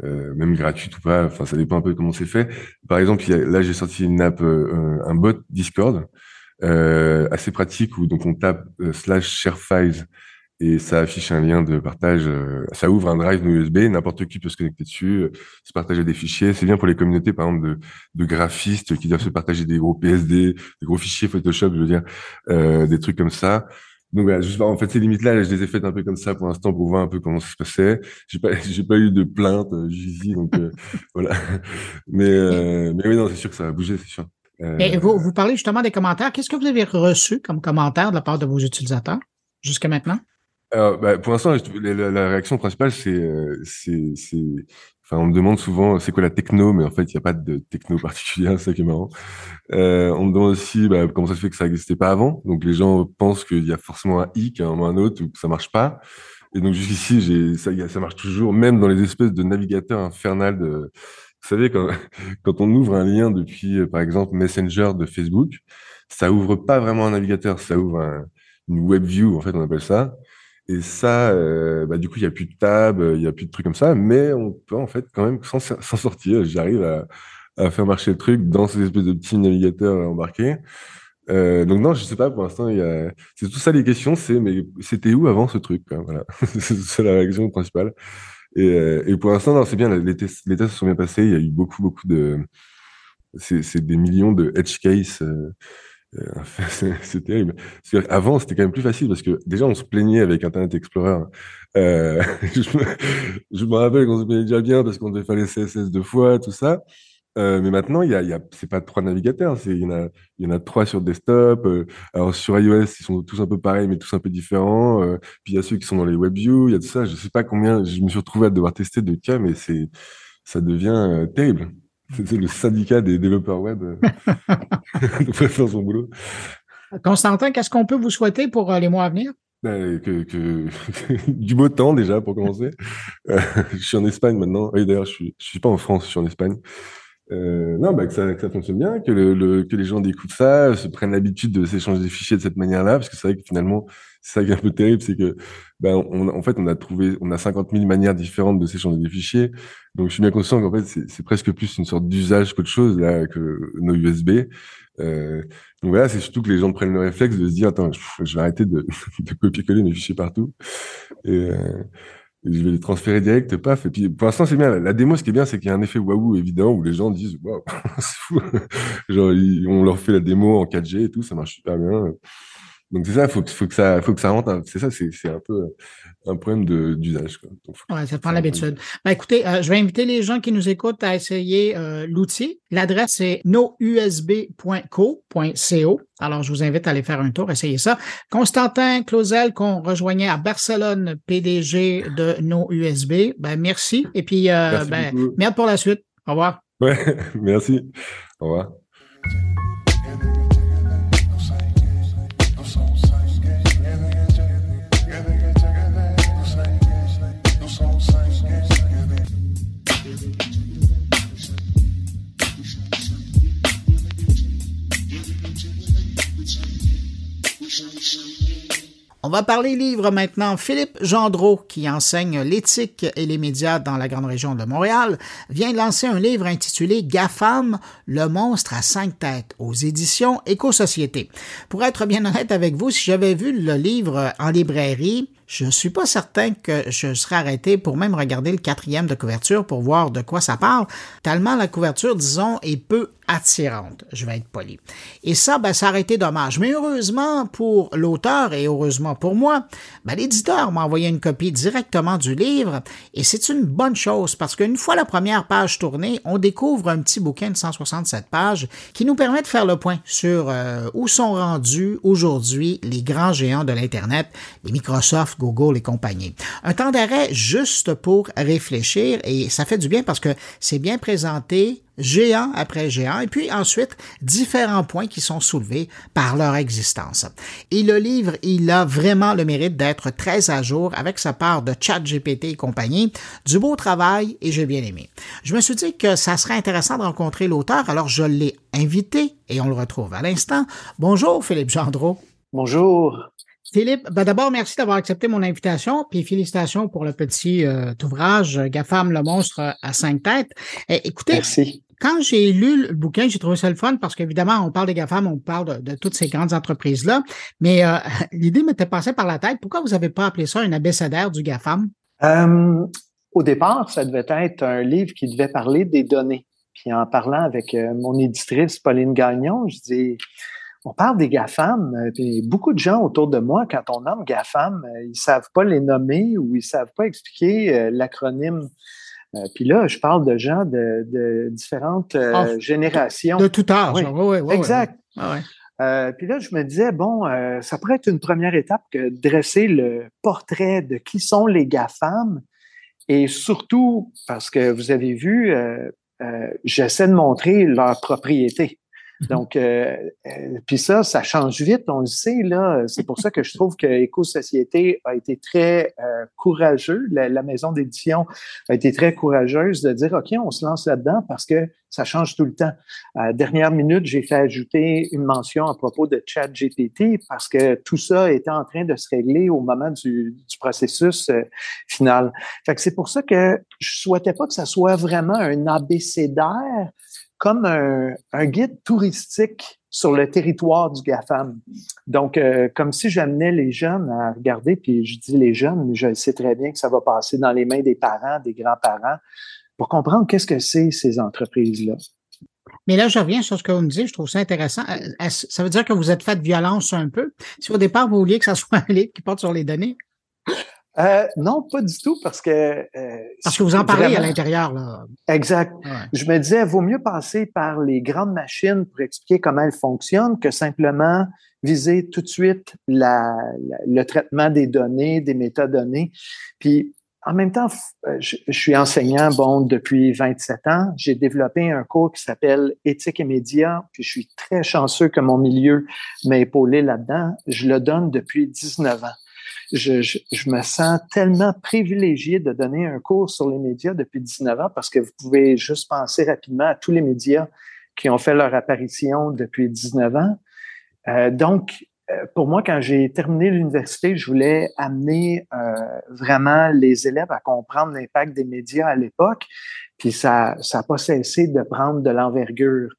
euh, même gratuite ou pas. Enfin, ça dépend un peu comment c'est fait. Par exemple, a, là, j'ai sorti une app, euh, un bot Discord, euh, assez pratique où donc on tape euh, slash share files et ça affiche un lien de partage. Euh, ça ouvre un drive USB, n'importe qui peut se connecter dessus, se partager des fichiers. C'est bien pour les communautés, par exemple, de, de, graphistes qui doivent se partager des gros PSD, des gros fichiers Photoshop, je veux dire, des trucs comme ça. Donc voilà, juste, en fait, ces limites-là, je les ai faites un peu comme ça pour l'instant pour voir un peu comment ça se passait. J'ai pas, j'ai pas eu de plainte euh, jusqu'ici, donc euh, voilà. Mais, euh, mais oui, non, c'est sûr que ça va bouger, c'est sûr. Euh, Et vous, vous parlez justement des commentaires. Qu'est-ce que vous avez reçu comme commentaires de la part de vos utilisateurs jusqu'à maintenant? Alors, bah, pour l'instant, la, la, réaction principale, c'est, c'est, c'est, Enfin, on me demande souvent c'est quoi la techno, mais en fait, il n'y a pas de techno particulière, c'est ça qui est marrant. Euh, on me demande aussi bah, comment ça se fait que ça n'existait pas avant. Donc, les gens pensent qu'il y a forcément un hic à un moment un autre ou que ça marche pas. Et donc, jusqu'ici, j'ai, ça, ça marche toujours, même dans les espèces de navigateurs infernales de, savez, quand, quand on ouvre un lien depuis, par exemple, Messenger de Facebook, ça ouvre pas vraiment un navigateur, ça ouvre un, une web view, en fait, on appelle ça. Et ça, euh, bah, du coup, il n'y a plus de tab, il n'y a plus de trucs comme ça, mais on peut en fait quand même s'en sortir. J'arrive à, faire marcher le truc dans ces espèces de petits navigateurs embarqués. Euh, donc non, je sais pas, pour l'instant, a... c'est tout ça les questions, c'est mais c'était où avant ce truc quoi, Voilà, c'est la réaction principale. Et, euh, et pour l'instant, non, c'est bien, les tests, se sont bien passés, il y a eu beaucoup, beaucoup de... C'est des millions de edge cases euh, euh, c'est terrible. Avant, c'était quand même plus facile parce que déjà, on se plaignait avec Internet Explorer. Euh, je, me, rappelle qu'on se plaignait déjà bien parce qu'on devait faire les CSS deux fois, tout ça. Euh, mais maintenant, il y a, c'est pas trois navigateurs, il y en a, trois sur desktop. Euh, alors sur iOS, ils sont tous un peu pareils, mais tous un peu différents. Euh, puis il y a ceux qui sont dans les WebView, il y a tout ça. Je sais pas combien. Je me suis retrouvé à devoir tester deux cas, mais c'est, ça devient terrible. C'est le syndicat des développeurs web de faire son boulot. Constantin, qu'est-ce qu'on peut vous souhaiter pour les mois à venir? Ben, que, que du beau temps déjà pour commencer. je suis en Espagne maintenant. Oui, d'ailleurs, je suis, je suis pas en France, je suis en Espagne. Euh, non, bah, que, ça, que ça fonctionne bien, que, le, que les gens découvrent ça, se prennent l'habitude de s'échanger des fichiers de cette manière-là, parce que c'est vrai que finalement, c'est ça qui est un peu terrible, c'est que, ben, on, en fait, on a trouvé, on a 50 000 manières différentes de s'échanger des fichiers. Donc, je suis bien conscient qu'en fait, c'est presque plus une sorte d'usage qu'autre chose, là, que nos USB. Euh, donc voilà, c'est surtout que les gens prennent le réflexe de se dire, attends, je, vais arrêter de, de copier-coller mes fichiers partout. Et, euh, je vais les transférer direct, paf. Et puis, pour l'instant, c'est bien. La démo, ce qui est bien, c'est qu'il y a un effet waouh évident où les gens disent, waouh, c'est fou. Genre, on leur fait la démo en 4G et tout, ça marche super bien. Donc, c'est ça, faut, faut que ça, faut que ça rentre. C'est ça, c'est, un peu un problème de, d'usage, ouais, ça prend l'habitude. Ben, écoutez, euh, je vais inviter les gens qui nous écoutent à essayer euh, l'outil. L'adresse est nousb.co.co. Alors, je vous invite à aller faire un tour, essayer ça. Constantin Clausel, qu'on rejoignait à Barcelone, PDG de nos USB. Ben, merci. Et puis, euh, merci ben, merde pour la suite. Au revoir. Ouais, merci. Au revoir. On va parler livre maintenant. Philippe Gendreau, qui enseigne l'éthique et les médias dans la grande région de Montréal, vient de lancer un livre intitulé GAFAM, le monstre à cinq têtes, aux éditions Éco-Société. Pour être bien honnête avec vous, si j'avais vu le livre en librairie, je ne suis pas certain que je serais arrêté pour même regarder le quatrième de couverture pour voir de quoi ça parle, tellement la couverture, disons, est peu attirante, je vais être poli. Et ça, ben, ça aurait été dommage. Mais heureusement pour l'auteur et heureusement pour moi, ben, l'éditeur m'a envoyé une copie directement du livre et c'est une bonne chose parce qu'une fois la première page tournée, on découvre un petit bouquin de 167 pages qui nous permet de faire le point sur euh, où sont rendus aujourd'hui les grands géants de l'Internet, les Microsoft, Google et compagnie. Un temps d'arrêt juste pour réfléchir et ça fait du bien parce que c'est bien présenté, géant après géant, et puis ensuite différents points qui sont soulevés par leur existence. Et le livre, il a vraiment le mérite d'être très à jour avec sa part de chat GPT et compagnie, du beau travail et j'ai bien aimé. Je me suis dit que ça serait intéressant de rencontrer l'auteur, alors je l'ai invité et on le retrouve à l'instant. Bonjour Philippe Gendreau. Bonjour. Philippe, ben d'abord, merci d'avoir accepté mon invitation, puis félicitations pour le petit euh, ouvrage GAFAM, le monstre à cinq têtes. Eh, écoutez, merci quand j'ai lu le bouquin, j'ai trouvé ça le fun parce qu'évidemment, on parle des GAFAM, on parle de, toutes ces grandes entreprises-là, mais euh, l'idée m'était passée par la tête. Pourquoi vous n'avez pas appelé ça un abécédaire du GAFAM? Euh, au départ, ça devait être un livre qui devait parler des données. Puis en parlant avec euh, mon éditrice Pauline Gagnon, je dis, on parle des GAFAM, puis beaucoup de gens autour de moi, quand on nomme GAFAM, ils savent pas les nommer ou ils savent pas expliquer l'acronyme euh, puis là, je parle de gens de, différentes euh, ah, générations. De tout âge. Oui, oui, oui, exact. Euh, puis là, je me disais, bon, ça pourrait être une première étape que dresser le portrait de qui sont les GAFAM et surtout, parce que vous avez vu, j'essaie de montrer leur propriété. Donc, euh, euh, puis ça, ça change vite, on le sait, là. C'est pour ça que je trouve que Éco-Société a été très euh, courageux, la, maison d'édition a été très courageuse de dire, OK, on se lance là-dedans parce que ça change tout le temps. Dernière minute, j'ai fait ajouter une mention à propos de ChatGPT parce que tout ça était en train de se régler au moment du, du processus euh, final. Fait que c'est pour ça que je souhaitais pas que ça soit vraiment un abécédaire comme un, guide touristique sur le territoire du GAFAM. Donc, euh, comme si j'amenais les jeunes à regarder, puis je dis les jeunes, mais je sais très bien que ça va passer dans les mains des parents, des grands-parents, pour comprendre qu'est-ce que c'est ces entreprises-là. Mais là, je reviens sur ce que vous me dites, je trouve ça intéressant. Euh, ça veut dire que vous êtes fait de violence un peu? Si au départ, vous vouliez que ça soit un livre qui porte sur les données, euh, non, pas du tout, parce que... Euh, parce que vous en parlez à l'intérieur, là. Exact. Ouais. Je me disais, vaut mieux passer par les grandes machines pour expliquer comment elles fonctionnent que simplement viser tout de suite la, la, le traitement des données, des métadonnées. Puis, en même temps, euh, je, je suis enseignant, bon, depuis 27 ans. J'ai développé un cours qui s'appelle Éthique et médias, puis je suis très chanceux que mon milieu m'a épaulé là-dedans. Je le donne depuis 19 ans je, je, je, me sens tellement privilégié de donner un cours sur les médias depuis 19 ans parce que vous pouvez juste penser rapidement à tous les médias qui ont fait leur apparition depuis 19 ans. Euh, donc, euh, pour moi, quand j'ai terminé l'université, je voulais amener euh, vraiment les élèves à comprendre l'impact des médias à l'époque, puis ça n'a pas cessé de prendre de l'envergure.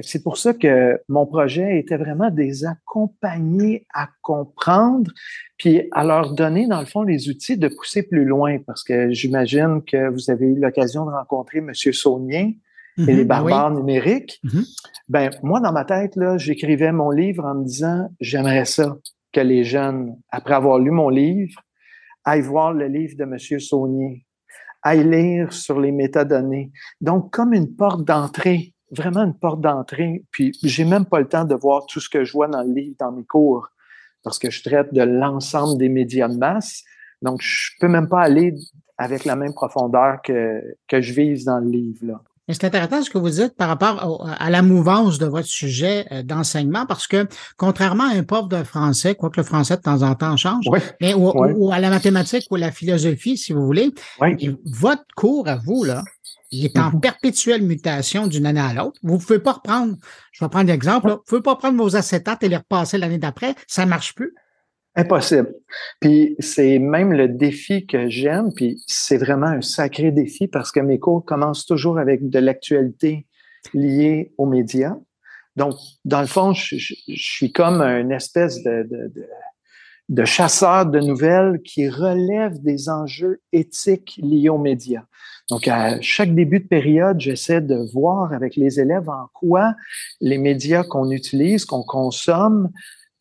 C'est pour ça que mon projet était vraiment de les accompagner à comprendre, puis à leur donner, dans le fond, les outils de pousser plus loin, parce que j'imagine que vous avez eu l'occasion de rencontrer M. Saunier mm -hmm, et les barbares oui. numériques. Mm -hmm. Ben, moi, dans ma tête, là, j'écrivais mon livre en me disant, j'aimerais ça que les jeunes, après avoir lu mon livre, aillent voir le livre de M. Saunier, aillent lire sur les métadonnées. Donc, comme une porte d'entrée vraiment une porte d'entrée. Puis, j'ai même pas le temps de voir tout ce que je vois dans le livre, dans mes cours, parce que je traite de l'ensemble des médias de masse. Donc, je peux même pas aller avec la même profondeur que, que je vise dans le livre, là. C'est intéressant ce que vous dites par rapport à la mouvance de votre sujet euh, d'enseignement, parce que contrairement à un prof de français, quoique le français de temps en temps change, oui. mais ou, oui. ou, à la mathématique ou à la philosophie, si vous voulez, oui. votre cours à vous, là, il est en mm -hmm. perpétuelle mutation d'une année à l'autre. Vous ne pouvez pas reprendre, je vais prendre l'exemple, vous ne pouvez pas prendre vos acétates et les repasser l'année d'après, ça ne marche plus. Impossible. Puis c'est même le défi que j'aime, puis c'est vraiment un sacré défi parce que mes cours commencent toujours avec de l'actualité liée aux médias. Donc, dans le fond, je, je, je suis comme une espèce de, de, de, de, chasseur de nouvelles qui relève des enjeux éthiques liés aux médias. Donc, à chaque début de période, j'essaie de voir avec les élèves en quoi les médias qu'on utilise, qu'on consomme,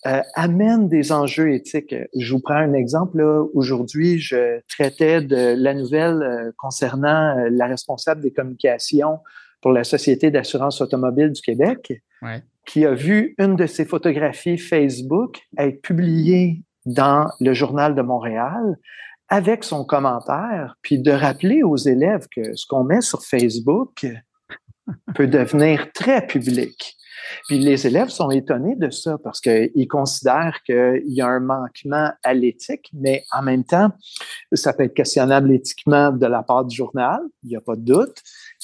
euh, amène des enjeux éthiques. Je vous prends un exemple. Aujourd'hui, je traitais de la nouvelle euh, concernant euh, la responsable des communications pour la Société d'assurance automobile du Québec, ouais. qui a vu une de ses photographies Facebook être publiée dans le Journal de Montréal avec son commentaire, puis de rappeler aux élèves que ce qu'on met sur Facebook peut devenir très public. Puis les élèves sont étonnés de ça parce qu'ils considèrent qu'il y a un manquement à l'éthique, mais en même temps, ça peut être questionnable éthiquement de la part du journal, il n'y a pas de doute,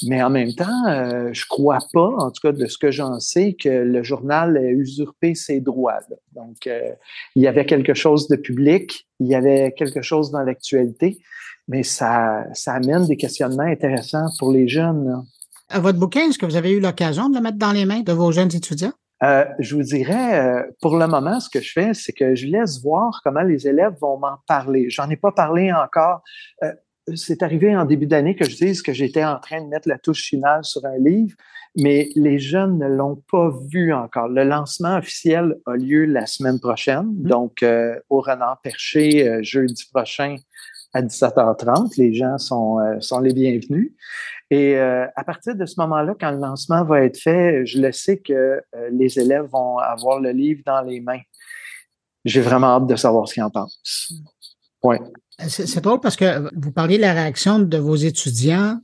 mais en même temps, euh, je crois pas, en tout cas de ce que j'en sais, que le journal ait usurpé ses droits. Là. Donc, euh, il y avait quelque chose de public, il y avait quelque chose dans l'actualité, mais ça, ça amène des questionnements intéressants pour les jeunes. Là. À votre bouquin, est-ce que vous avez eu l'occasion de le mettre dans les mains de vos jeunes étudiants? Euh, je vous dirais, euh, pour le moment, ce que je fais, c'est que je laisse voir comment les élèves vont m'en parler. J'en ai pas parlé encore. Euh, c'est arrivé en début d'année que je dise que j'étais en train de mettre la touche finale sur un livre, mais les jeunes ne l'ont pas vu encore. Le lancement officiel a lieu la semaine prochaine, mmh. donc euh, au Renard Perché, euh, jeudi prochain à 17h30. Les gens sont, euh, sont les bienvenus. Et à partir de ce moment-là, quand le lancement va être fait, je le sais que les élèves vont avoir le livre dans les mains. J'ai vraiment hâte de savoir ce qu'ils en pensent. Ouais. C'est drôle parce que vous parliez de la réaction de vos étudiants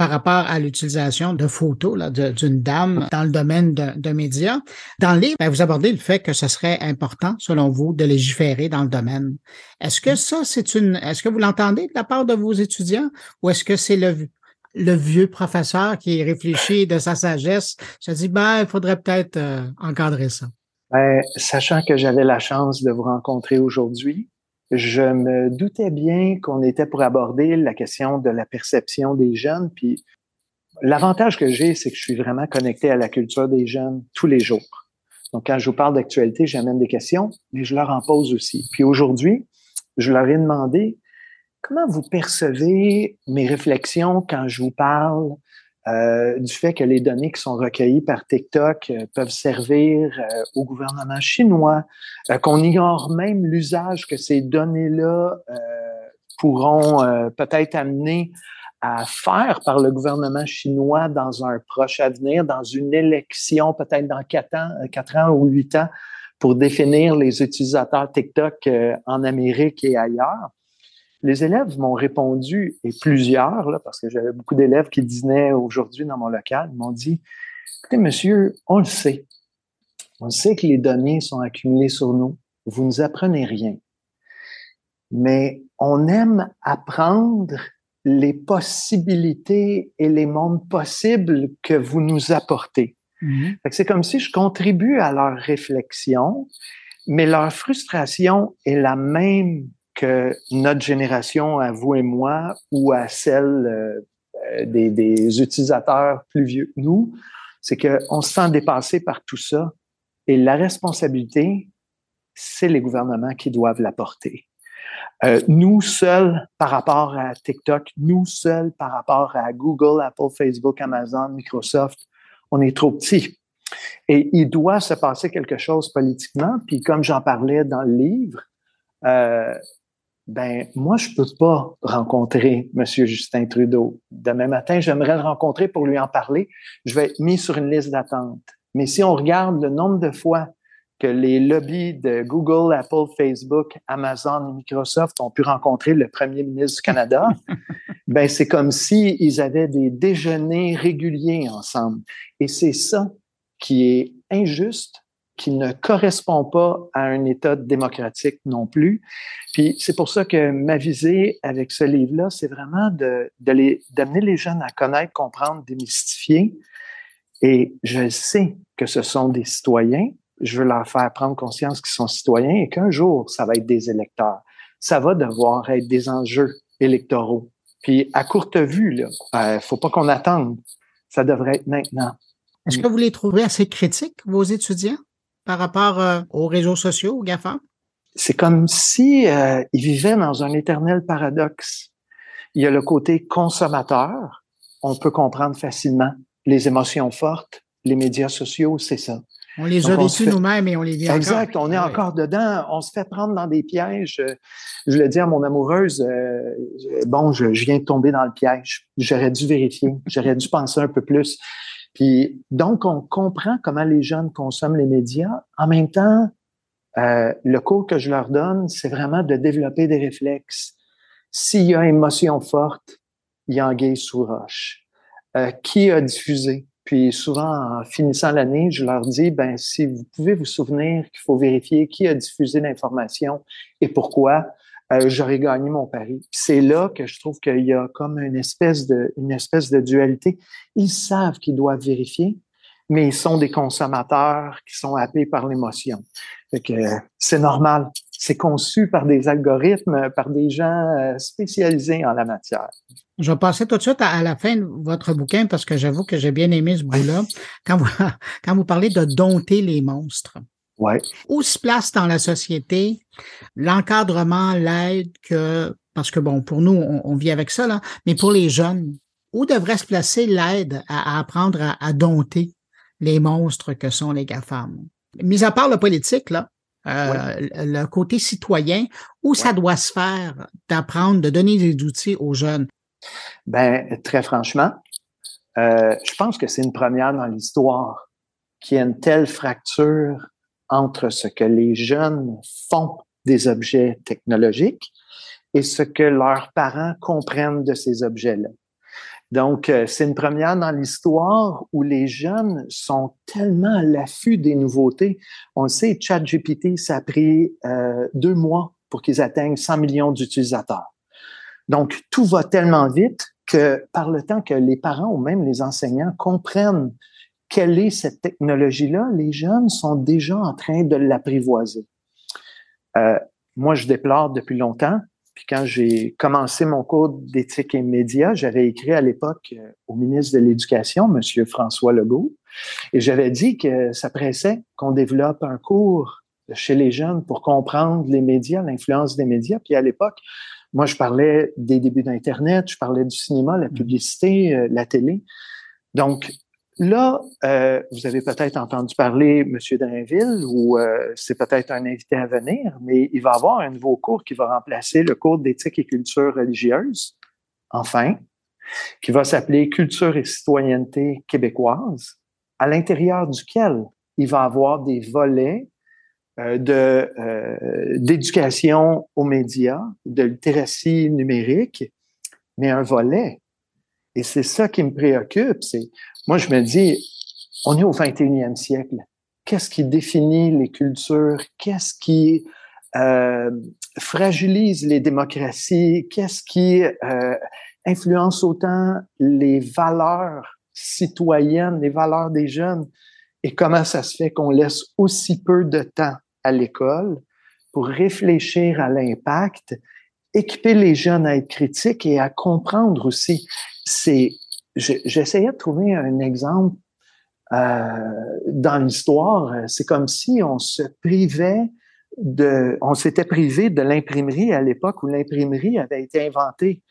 par rapport à l'utilisation de photos d'une dame dans le domaine de, médias. Dans le livre, ben, vous abordez le fait que ce serait important, selon vous, de légiférer dans le domaine. Est-ce que ça, c'est une, est-ce que vous l'entendez de la part de vos étudiants ou est-ce que c'est le, le vieux professeur qui réfléchit de sa sagesse, se dit, ben, il faudrait peut-être euh, encadrer ça? Ben, sachant que j'avais la chance de vous rencontrer aujourd'hui, je me doutais bien qu'on était pour aborder la question de la perception des jeunes. Puis l'avantage que j'ai, c'est que je suis vraiment connecté à la culture des jeunes tous les jours. Donc, quand je vous parle d'actualité, j'amène des questions, mais je leur en pose aussi. Puis aujourd'hui, je leur ai demandé comment vous percevez mes réflexions quand je vous parle euh, du fait que les données qui sont recueillies par TikTok euh, peuvent servir euh, au gouvernement chinois, qu'on ignore même l'usage que ces données-là pourront peut-être amener à faire par le gouvernement chinois dans un proche avenir, dans une élection peut-être dans quatre ans, quatre ans ou huit ans, pour définir les utilisateurs TikTok en Amérique et ailleurs. Les élèves m'ont répondu, et plusieurs, là, parce que j'avais beaucoup d'élèves qui dînaient aujourd'hui dans mon local, m'ont dit, écoutez, monsieur, on le sait. On sait que les données sont accumulées sur nous. Vous nous apprenez rien. Mais on aime apprendre les possibilités et les mondes possibles que vous nous apportez. Mm-hmm. C'est comme si je contribue à leur réflexion, mais leur frustration est la même notre génération, à vous et moi, ou à celle euh, euh, des, utilisateurs plus vieux que nous, c'est qu'on se sent dépassé par tout ça. Et la responsabilité, c'est les gouvernements qui doivent la porter. Euh, nous seuls par rapport à TikTok, nous seuls par rapport à Google, Apple, Facebook, Amazon, Microsoft, on est trop petits. Et il doit se passer quelque chose politiquement. Puis comme j'en parlais dans le livre, ben moi je peux pas rencontrer Monsieur Justin Trudeau. Demain matin, j'aimerais le rencontrer pour lui en parler. Je vais être mis sur une liste d'attente. Mais si on regarde le nombre de fois que les lobbies de Google, Apple, Facebook, Amazon et Microsoft ont pu rencontrer le premier ministre du Canada, ben c'est comme si ils avaient des déjeuners réguliers ensemble. Et c'est ça qui est injuste, qui ne correspond pas à un État démocratique non plus. Puis c'est pour ça que ma visée avec ce livre-là, c'est vraiment d'amener les jeunes à connaître, comprendre, démystifier. Et je sais que ce sont des citoyens. Je veux leur faire prendre conscience qu'ils sont citoyens et qu'un jour, ça va être des électeurs. Ça va devoir être des enjeux électoraux. Puis à courte vue, il euh, faut pas qu'on attende. Ça devrait être maintenant. Est-ce que vous les trouvez assez critiques, vos étudiants? Par rapport euh, aux réseaux sociaux, aux GAFA? C'est comme si euh, ils vivaient dans un éternel paradoxe. Il y a le côté consommateur, on peut comprendre facilement les émotions fortes, les médias sociaux, c'est ça. On les a vécus nous-mêmes et on les vit encore. Exact, on est encore dedans. On se fait prendre dans des pièges. Je le dis à mon amoureuse, euh, bon, je, je, viens de tomber dans le piège. J'aurais dû vérifier, j'aurais dû penser un peu plus. Puis donc, on comprend comment les jeunes consomment les médias. En même temps, euh, le cours que je leur donne, c'est vraiment de développer des réflexes. S'il y a émotion forte, il y a anguille sous roche. Euh, qui a diffusé? Puis souvent, en finissant l'année, je leur dis, ben si vous pouvez vous souvenir qu'il faut vérifier qui a diffusé l'information et pourquoi, euh, j'aurais gagné mon pari. C'est là que je trouve qu'il y a comme une espèce de, une espèce de dualité. Ils savent qu'ils doivent vérifier, mais ils sont des consommateurs qui sont happés par l'émotion. c'est normal. C'est conçu par des algorithmes, par des gens euh, spécialisés en la matière. Je vais passer tout de suite à, la fin de votre bouquin parce que j'avoue que j'ai bien aimé ce bout-là. Quand vous, quand vous parlez de dompter les monstres. Où se place dans la société l'encadrement, l'aide que, parce que bon, pour nous, on, vit avec ça, là, mais pour les jeunes, où devrait se placer l'aide à, apprendre à, dompter les monstres que sont les GAFAM? Mis à part le politique, là, euh, le côté citoyen, où ça doit se faire d'apprendre, de donner des outils aux jeunes? Ben, très franchement, euh, je pense que c'est une première dans l'histoire qu'il y ait une telle fracture entre ce que les jeunes font des objets technologiques et ce que leurs parents comprennent de ces objets-là. Donc, euh, c'est une première dans l'histoire où les jeunes sont tellement à l'affût des nouveautés. On le sait, ChatGPT, ça a pris euh, deux mois pour qu'ils atteignent 100 millions d'utilisateurs. Donc, tout va tellement vite que par le temps que les parents ou même les enseignants comprennent quelle est cette technologie-là, les jeunes sont déjà en train de l'apprivoiser. Euh, moi, je déplore depuis longtemps. Puis quand j'ai commencé mon cours d'éthique et médias, j'avais écrit à l'époque euh, au ministre de l'Éducation, Monsieur François Legault, et j'avais dit que ça pressait qu'on développe un cours chez les jeunes pour comprendre les médias, l'influence des médias. Puis à l'époque, moi, je parlais des débuts d'Internet, je parlais du cinéma, la publicité, euh, la télé. Donc, Là, euh, vous avez peut-être entendu parler M. Drainville ou euh, c'est peut-être un invité à venir, mais il va avoir un nouveau cours qui va remplacer le cours d'éthique et culture religieuse, enfin, qui va s'appeler Culture et citoyenneté québécoise, à l'intérieur duquel il va avoir des volets euh, d'éducation aux médias, de littératie numérique, mais un volet. Et c'est ça qui me préoccupe, c'est moi, je me dis, on est au 21e siècle. Qu'est-ce qui définit les cultures? Qu'est-ce qui euh, fragilise les démocraties? Qu'est-ce qui euh, influence autant les valeurs citoyennes, les valeurs des jeunes? Et comment ça se fait qu'on laisse aussi peu de temps à l'école pour réfléchir à l'impact, équiper les jeunes à être critiques et à comprendre aussi. C'est j'essayais de trouver un exemple euh, dans l'histoire. C'est comme si on se privait de, on s'était privé de l'imprimerie à l'époque où l'imprimerie avait été inventée.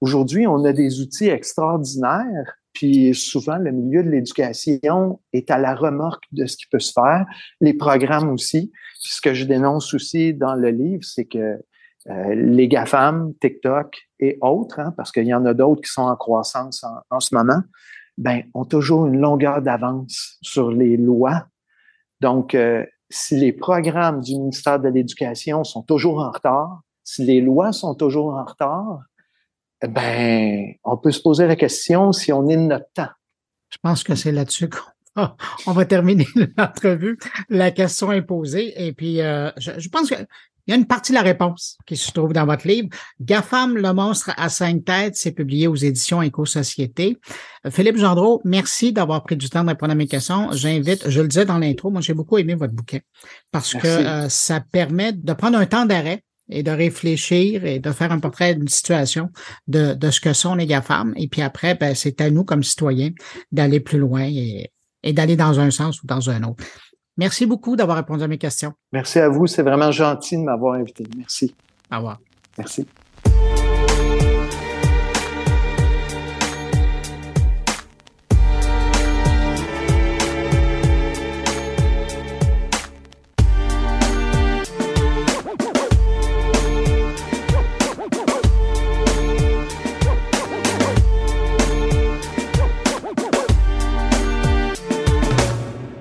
Aujourd'hui, on a des outils extraordinaires, puis souvent le milieu de l'éducation est à la remorque de ce qui peut se faire, les programmes aussi. ce que je dénonce aussi dans le livre, c'est que euh, les GAFAM, TikTok et autres, hein, parce qu'il y en a d'autres qui sont en croissance en, ce moment, ben, ont toujours une longueur d'avance sur les lois. Donc, euh, si les programmes du ministère de l'Éducation sont toujours en retard, si les lois sont toujours en retard, ben, on peut se poser la question si on est de notre temps. Je pense que c'est là-dessus qu'on on va terminer l'entrevue. La question est posée. Et puis, euh, je, pense que il y a une partie de la réponse qui se trouve dans votre livre. GAFAM, le monstre à cinq têtes, c'est publié aux éditions Éco-Société. Euh, Philippe Gendreau, merci d'avoir pris du temps de répondre à mes questions. J'invite, je le disais dans l'intro, moi j'ai beaucoup aimé votre bouquin parce que euh, ça permet de prendre un temps d'arrêt et de réfléchir et de faire un portrait d'une situation de, de ce que sont les GAFAM. Et puis après, ben, c'est à nous comme citoyens d'aller plus loin et, et d'aller dans un sens ou dans un autre. Merci beaucoup d'avoir répondu à mes questions. Merci à vous. C'est vraiment gentil de m'avoir invité. Merci. Au revoir. Merci.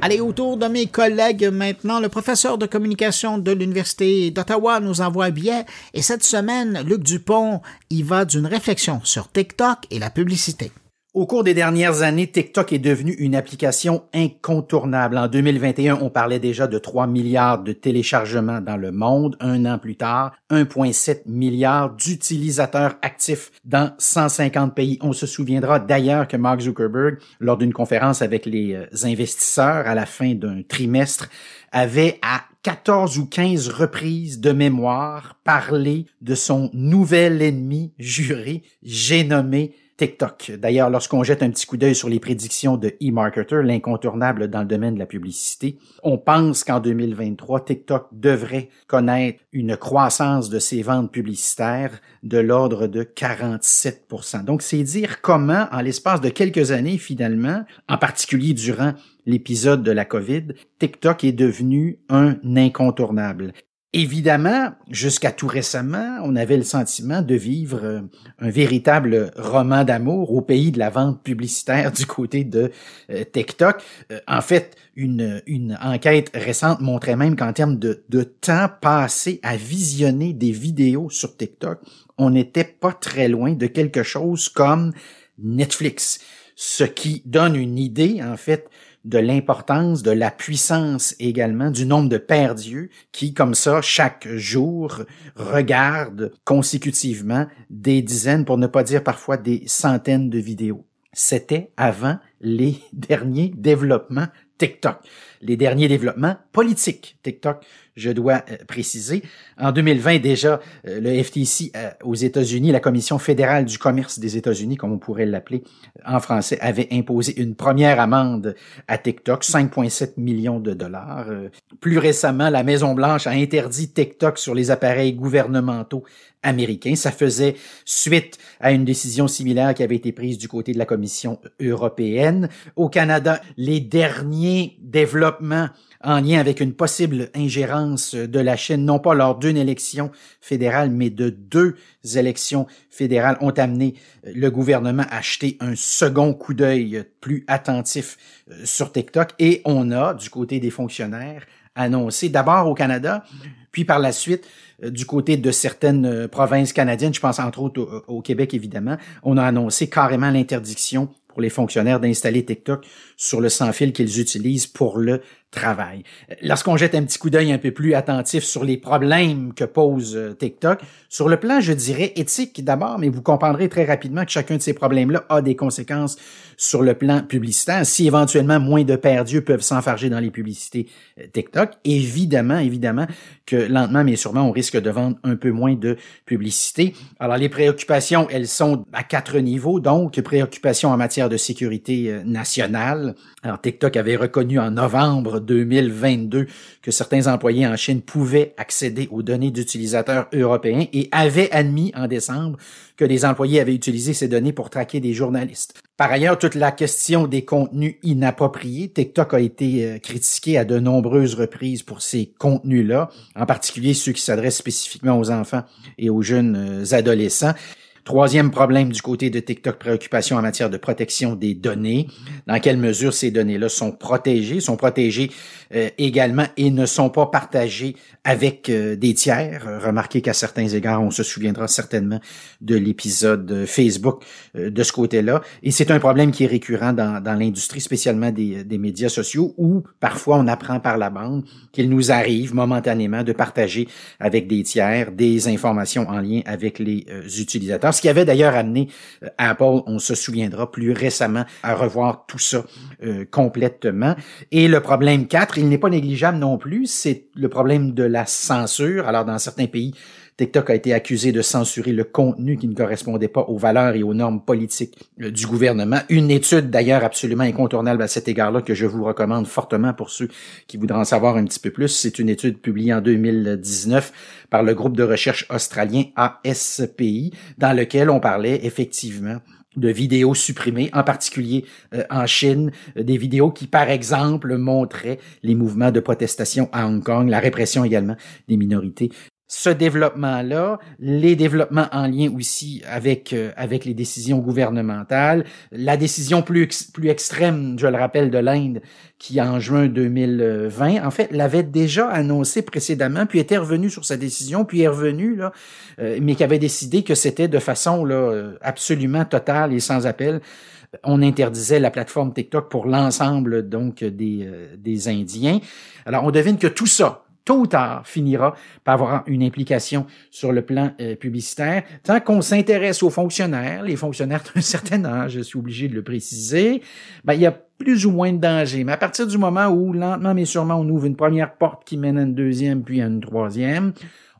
Allez, autour de mes collègues maintenant, le professeur de communication de l'Université d'Ottawa nous envoie bien. Et cette semaine, Luc Dupont y va d'une réflexion sur TikTok et la publicité. Au cours des dernières années, TikTok est devenu une application incontournable. En 2021, on parlait déjà de 3 milliards de téléchargements dans le monde. Un an plus tard, 1,7 milliard d'utilisateurs actifs dans 150 pays. On se souviendra d'ailleurs que Mark Zuckerberg, lors d'une conférence avec les euh, investisseurs à la fin d'un trimestre, avait à 14 ou 15 reprises de mémoire parlé de son nouvel ennemi juré, j'ai nommé TikTok. D'ailleurs, lorsqu'on jette un petit coup d'œil sur les prédictions de eMarketer, l'incontournable dans le domaine de la publicité, on pense qu'en 2023, TikTok devrait connaître une croissance de ses ventes publicitaires de l'ordre de 47% Donc, c'est dire comment, en l'espace de quelques années, finalement, en particulier durant l'épisode de la COVID, TikTok est devenu un incontournable. Évidemment, jusqu'à tout récemment, on avait le sentiment de vivre euh, un véritable roman d'amour au pays de la vente publicitaire du côté de euh, TikTok. Euh, en fait, une, enquête récente montrait même qu'en termes de temps passé à visionner des vidéos sur TikTok, on n'était pas très loin de quelque chose comme Netflix, ce qui donne une idée, en fait, de l'importance, de la puissance également, du nombre de pères Dieu qui, comme ça, chaque jour, regardent consécutivement des dizaines, pour ne pas dire parfois des centaines de vidéos. C'était avant les derniers développements TikTok. Les derniers développements politiques TikTok je dois euh, préciser. En 2020, déjà, euh, le FTC euh, aux États-Unis, la Commission fédérale du commerce des États-Unis, comme on pourrait l'appeler en français, avait imposé une première amende à TikTok, 5,7 millions de dollars. Plus récemment, la Maison-Blanche a interdit TikTok sur les appareils gouvernementaux américains. Ça faisait suite à une décision similaire qui avait été prise du côté de la Commission européenne. Au Canada, les derniers développements en lien avec une possible ingérence de la Chine, non pas lors d'une élection fédérale, mais de deux élections fédérales, ont amené le gouvernement à acheter un second coup d'œil plus attentif euh, sur TikTok. Et on a, du côté des fonctionnaires, annoncé d'abord au Canada, puis par la suite euh, du côté de certaines euh, provinces canadiennes, je pense entre autres au, Québec évidemment, on a annoncé carrément l'interdiction pour les fonctionnaires d'installer TikTok sur le sans-fil qu'ils utilisent pour le travail. Lorsqu'on jette un petit coup d'œil un peu plus attentif sur les problèmes que pose euh, TikTok, sur le plan, je dirais, éthique d'abord, mais vous comprendrez très rapidement que chacun de ces problèmes-là a des conséquences sur le plan publicitaire. Si éventuellement moins de perdus peuvent s'enfarger dans les publicités euh, TikTok, évidemment, évidemment que lentement mais sûrement on risque de vendre un peu moins de publicité. Alors les préoccupations, elles sont à quatre niveaux, donc préoccupations en matière de sécurité euh, nationale. Alors TikTok avait reconnu en novembre 2022 que certains employés en Chine pouvaient accéder aux données d'utilisateurs européens et avait admis en décembre que les employés avaient utilisé ces données pour traquer des journalistes. Par ailleurs, toute la question des contenus inappropriés, TikTok a été euh, critiqué à de nombreuses reprises pour ces contenus-là, en particulier ceux qui s'adressent spécifiquement aux enfants et aux jeunes euh, adolescents. Troisième problème du côté de TikTok, préoccupation en matière de protection des données. Dans quelle mesure ces données-là sont protégées, sont protégées euh, également et ne sont pas partagées avec euh, des tiers. Remarquez qu'à certains égards, on se souviendra certainement de l'épisode Facebook euh, de ce côté-là. Et c'est un problème qui est récurrent dans, dans l'industrie, spécialement des, des médias sociaux, où parfois on apprend par la bande qu'il nous arrive momentanément de partager avec des tiers des informations en lien avec les utilisateurs ce qui avait d'ailleurs amené euh, Apple, on se souviendra plus récemment, à revoir tout ça euh, complètement. Et le problème 4, il n'est pas négligeable non plus, c'est le problème de la censure. Alors dans certains pays, TikTok a été accusé de censurer le contenu qui ne correspondait pas aux valeurs et aux normes politiques euh, du gouvernement. Une étude d'ailleurs absolument incontournable à cet égard-là que je vous recommande fortement pour ceux qui voudraient en savoir un petit peu plus. C'est une étude publiée en 2019 par le groupe de recherche australien ASPI dans lequel on parlait effectivement de vidéos supprimées, en particulier euh, en Chine, euh, des vidéos qui, par exemple, montraient les mouvements de protestation à Hong Kong, la répression également des minorités ce développement-là, les développements en lien aussi avec euh, avec les décisions gouvernementales, la décision plus plus extrême, je le rappelle, de l'Inde qui en juin 2020, en fait, l'avait déjà annoncé précédemment, puis était revenu sur sa décision, puis est revenu là, euh, mais qui avait décidé que c'était de façon là euh, absolument totale et sans appel on interdisait la plateforme TikTok pour l'ensemble donc des, des Indiens. Alors on devine que tout ça, tôt ou tard, finira par avoir une implication sur le plan euh, publicitaire. Tant qu'on s'intéresse aux fonctionnaires, les fonctionnaires d'un certain âge, je suis obligé de le préciser, ben, il y a plus ou moins de danger. Mais à partir du moment où, lentement mais sûrement, on ouvre une première porte qui mène à une deuxième, puis à une troisième,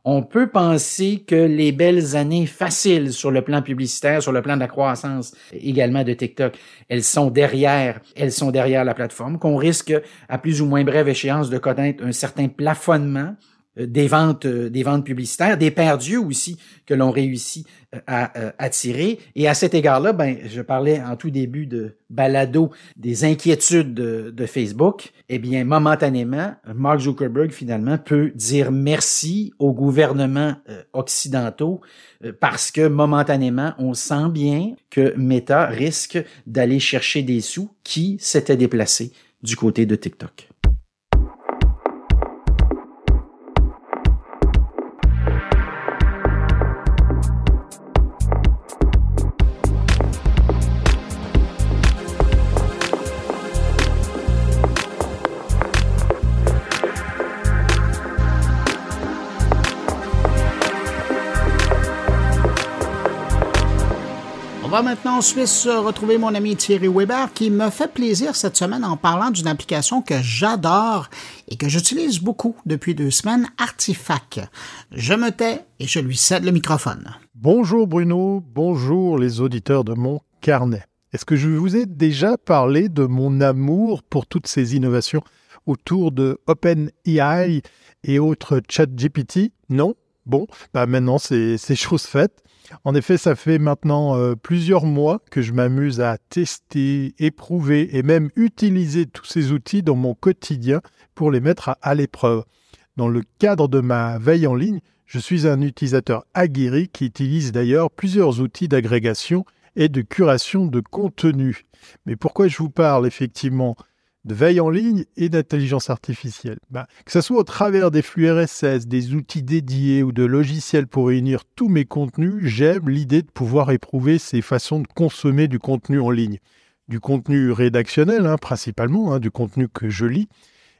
on peut penser que les belles années faciles sur le plan publicitaire, sur le plan de la croissance également de TikTok, elles sont derrière, elles sont derrière la plateforme, qu'on risque à plus ou moins brève échéance de connaître un certain plafonnement des ventes, euh, des ventes publicitaires, des perdus aussi que l'on réussit euh, à attirer. Et à cet égard-là, ben, je parlais en tout début de balado des inquiétudes de, Facebook. Eh bien, momentanément, Mark Zuckerberg finalement peut dire merci aux gouvernements occidentaux parce que momentanément, on sent bien que Meta risque d'aller chercher des sous qui s'étaient déplacés du côté de TikTok. Va maintenant en Suisse retrouver mon ami Thierry Weber qui me fait plaisir cette semaine en parlant d'une application que j'adore et que j'utilise beaucoup depuis deux semaines, Artifact. Je me tais et je lui cède le microphone. Bonjour Bruno, bonjour les auditeurs de mon carnet. Est-ce que je vous ai déjà parlé de mon amour pour toutes ces innovations autour de OpenAI et autres ChatGPT Non? Bon, bah maintenant c'est chose faite. En effet, ça fait maintenant euh, plusieurs mois que je m'amuse à tester, éprouver et même utiliser tous ces outils dans mon quotidien pour les mettre à, l'épreuve. Dans le cadre de ma veille en ligne, je suis un utilisateur aguerri qui utilise d'ailleurs plusieurs outils d'agrégation et de curation de contenu. Mais pourquoi je vous parle effectivement? De veille en ligne et d'intelligence artificielle. Bah, que ce soit au travers des flux RSS, des outils dédiés ou de logiciels pour réunir tous mes contenus, j'aime l'idée de pouvoir éprouver ces façons de consommer du contenu en ligne. Du contenu rédactionnel, hein, principalement, hein, du contenu que je lis.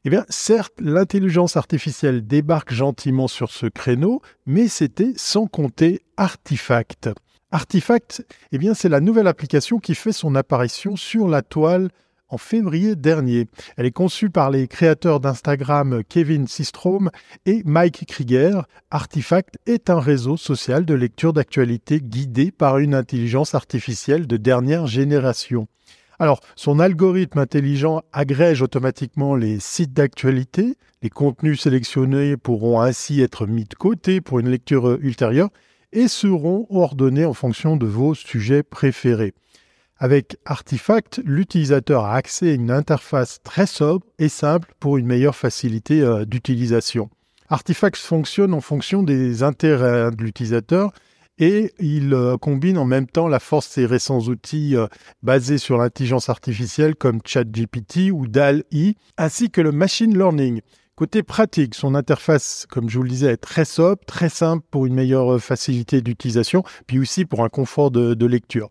Eh bien, certes, l'intelligence artificielle débarque gentiment sur ce créneau, mais c'était sans compter Artifact. Artifact, eh bien, c'est la nouvelle application qui fait son apparition sur la toile en février dernier. Elle est conçue par les créateurs d'Instagram Kevin Systrom et Mike Krieger. Artifact est un réseau social de lecture d'actualité guidé par une intelligence artificielle de dernière génération. Alors, son algorithme intelligent agrège automatiquement les sites d'actualité. Les contenus sélectionnés pourront ainsi être mis de côté pour une lecture ultérieure et seront ordonnés en fonction de vos sujets préférés. Avec Artifact, l'utilisateur a accès à une interface très sobre et simple pour une meilleure facilité euh, d'utilisation. Artifact fonctionne en fonction des intérêts de l'utilisateur et il euh, combine en même temps la force de ses récents outils euh, basés sur l'intelligence artificielle comme ChatGPT ou DAL-E, ainsi que le machine learning. Côté pratique, son interface, comme je vous le disais, est très sobre, très simple pour une meilleure facilité d'utilisation, puis aussi pour un confort de lecture.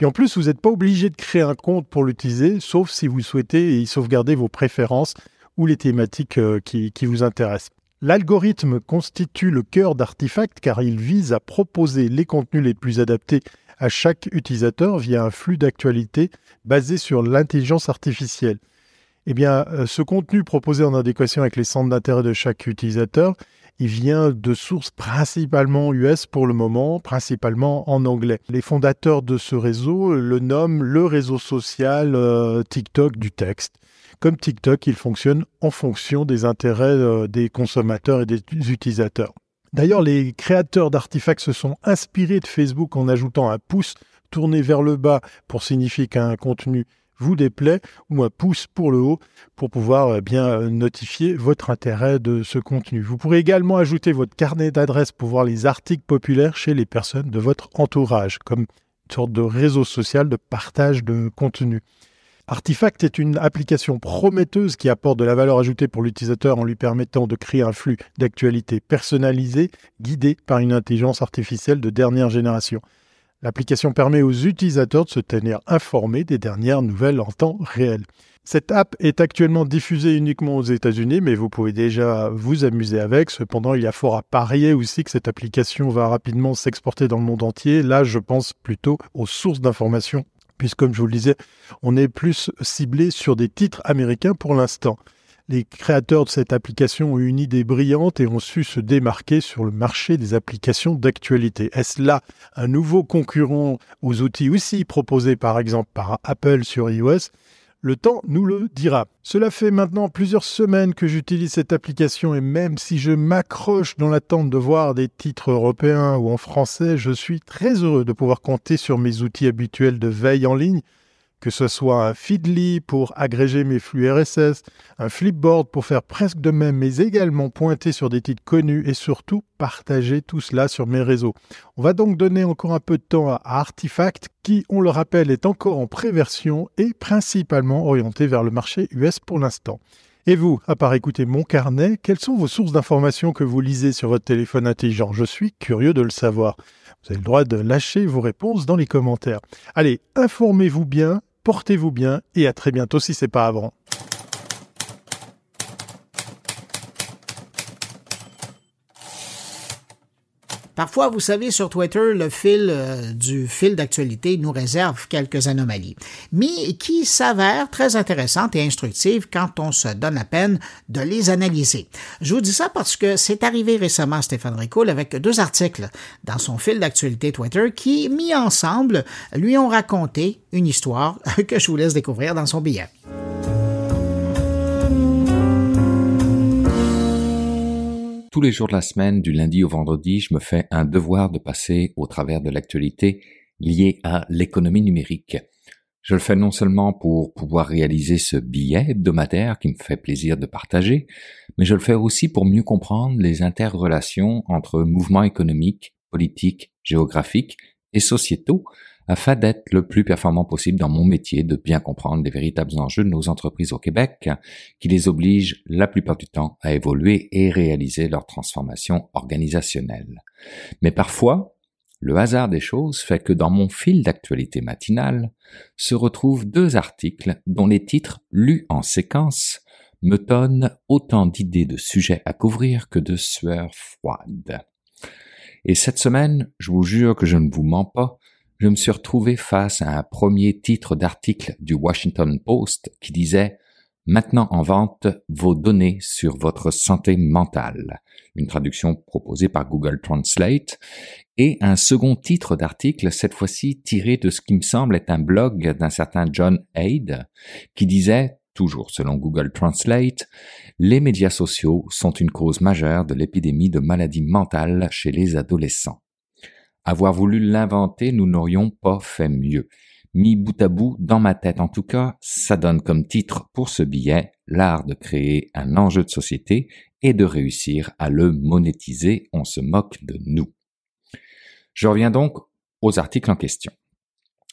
Et en plus, vous n'êtes pas obligé de créer un compte pour l'utiliser, sauf si vous souhaitez y sauvegarder vos préférences ou les thématiques euh, qui, qui vous intéressent. L'algorithme constitue le cœur d'Artifact car il vise à proposer les contenus les plus adaptés à chaque utilisateur via un flux d'actualité basé sur l'intelligence artificielle. Eh bien, euh, ce contenu proposé en adéquation avec les centres d'intérêt de chaque utilisateur il vient de sources principalement US pour le moment, principalement en anglais. Les fondateurs de ce réseau le nomment le réseau social euh, TikTok du texte. Comme TikTok, il fonctionne en fonction des intérêts euh, des consommateurs et des utilisateurs. D'ailleurs, les créateurs d'artefacts se sont inspirés de Facebook en ajoutant un pouce tourné vers le bas pour signifier qu'un contenu vous déplaît ou un pouce pour le haut pour pouvoir euh, bien euh, notifier votre intérêt de ce contenu. Vous pourrez également ajouter votre carnet d'adresses pour voir les articles populaires chez les personnes de votre entourage, comme une sorte de réseau social de partage de contenu. Artifact est une application prometteuse qui apporte de la valeur ajoutée pour l'utilisateur en lui permettant de créer un flux d'actualité personnalisé, guidé par une intelligence artificielle de dernière génération. L'application permet aux utilisateurs de se tenir informés des dernières nouvelles en temps réel. Cette app est actuellement diffusée uniquement aux États-Unis, mais vous pouvez déjà vous amuser avec. Cependant, il y a fort à parier aussi que cette application va rapidement s'exporter dans le monde entier. Là, je pense plutôt aux sources d'informations, puisque comme je vous le disais, on est plus ciblé sur des titres américains pour l'instant les créateurs de cette application ont une idée brillante et ont su se démarquer sur le marché des applications d'actualité. Est-ce là un nouveau concurrent aux outils aussi proposés par exemple par Apple sur iOS? Le temps nous le dira. Cela fait maintenant plusieurs semaines que j'utilise cette application et même si je m'accroche dans l'attente de voir des titres européens ou en français, je suis très heureux de pouvoir compter sur mes outils habituels de veille en ligne que ce soit un Feedly pour agréger mes flux RSS, un Flipboard pour faire presque de même, mais également pointer sur des titres connus et surtout partager tout cela sur mes réseaux. On va donc donner encore un peu de temps à Artifact, qui, on le rappelle, est encore en préversion et principalement orienté vers le marché US pour l'instant. Et vous, à part écouter mon carnet, quelles sont vos sources d'informations que vous lisez sur votre téléphone intelligent? Je suis curieux de le savoir. Vous avez le droit de lâcher vos réponses dans les commentaires. Allez, informez-vous bien, portez-vous bien et à très bientôt si c'est pas avant. Parfois, vous savez, sur Twitter, le fil euh, du fil d'actualité nous réserve quelques anomalies, mais qui s'avèrent très intéressantes et instructives quand on se donne la peine de les analyser. Je vous dis ça parce que c'est arrivé récemment à Stéphane Ricoul avec deux articles dans son fil d'actualité Twitter qui, mis ensemble, lui ont raconté une histoire que je vous laisse découvrir dans son billet. Tous les jours de la semaine, du lundi au vendredi, je me fais un devoir de passer au travers de l'actualité liée à l'économie numérique. Je le fais non seulement pour pouvoir réaliser ce billet hebdomadaire qui me fait plaisir de partager, mais je le fais aussi pour mieux comprendre les interrelations entre mouvements économiques, politiques, géographiques et sociétaux afin d'être le plus performant possible dans mon métier, de bien comprendre les véritables enjeux de nos entreprises au Québec, qui les obligent la plupart du temps à évoluer et réaliser leur transformation organisationnelle. Mais parfois, le hasard des choses fait que dans mon fil d'actualité matinale se retrouvent deux articles dont les titres lus en séquence me donnent autant d'idées de sujets à couvrir que de sueurs froides. Et cette semaine, je vous jure que je ne vous mens pas, je me suis retrouvé face à un premier titre d'article du Washington Post qui disait Maintenant en vente vos données sur votre santé mentale, une traduction proposée par Google Translate, et un second titre d'article, cette fois-ci tiré de ce qui me semble être un blog d'un certain John Haid, qui disait, toujours selon Google Translate, les médias sociaux sont une cause majeure de l'épidémie de maladies mentales chez les adolescents. Avoir voulu l'inventer, nous n'aurions pas fait mieux. Mis bout à bout, dans ma tête en tout cas, ça donne comme titre pour ce billet l'art de créer un enjeu de société et de réussir à le monétiser. On se moque de nous. Je reviens donc aux articles en question.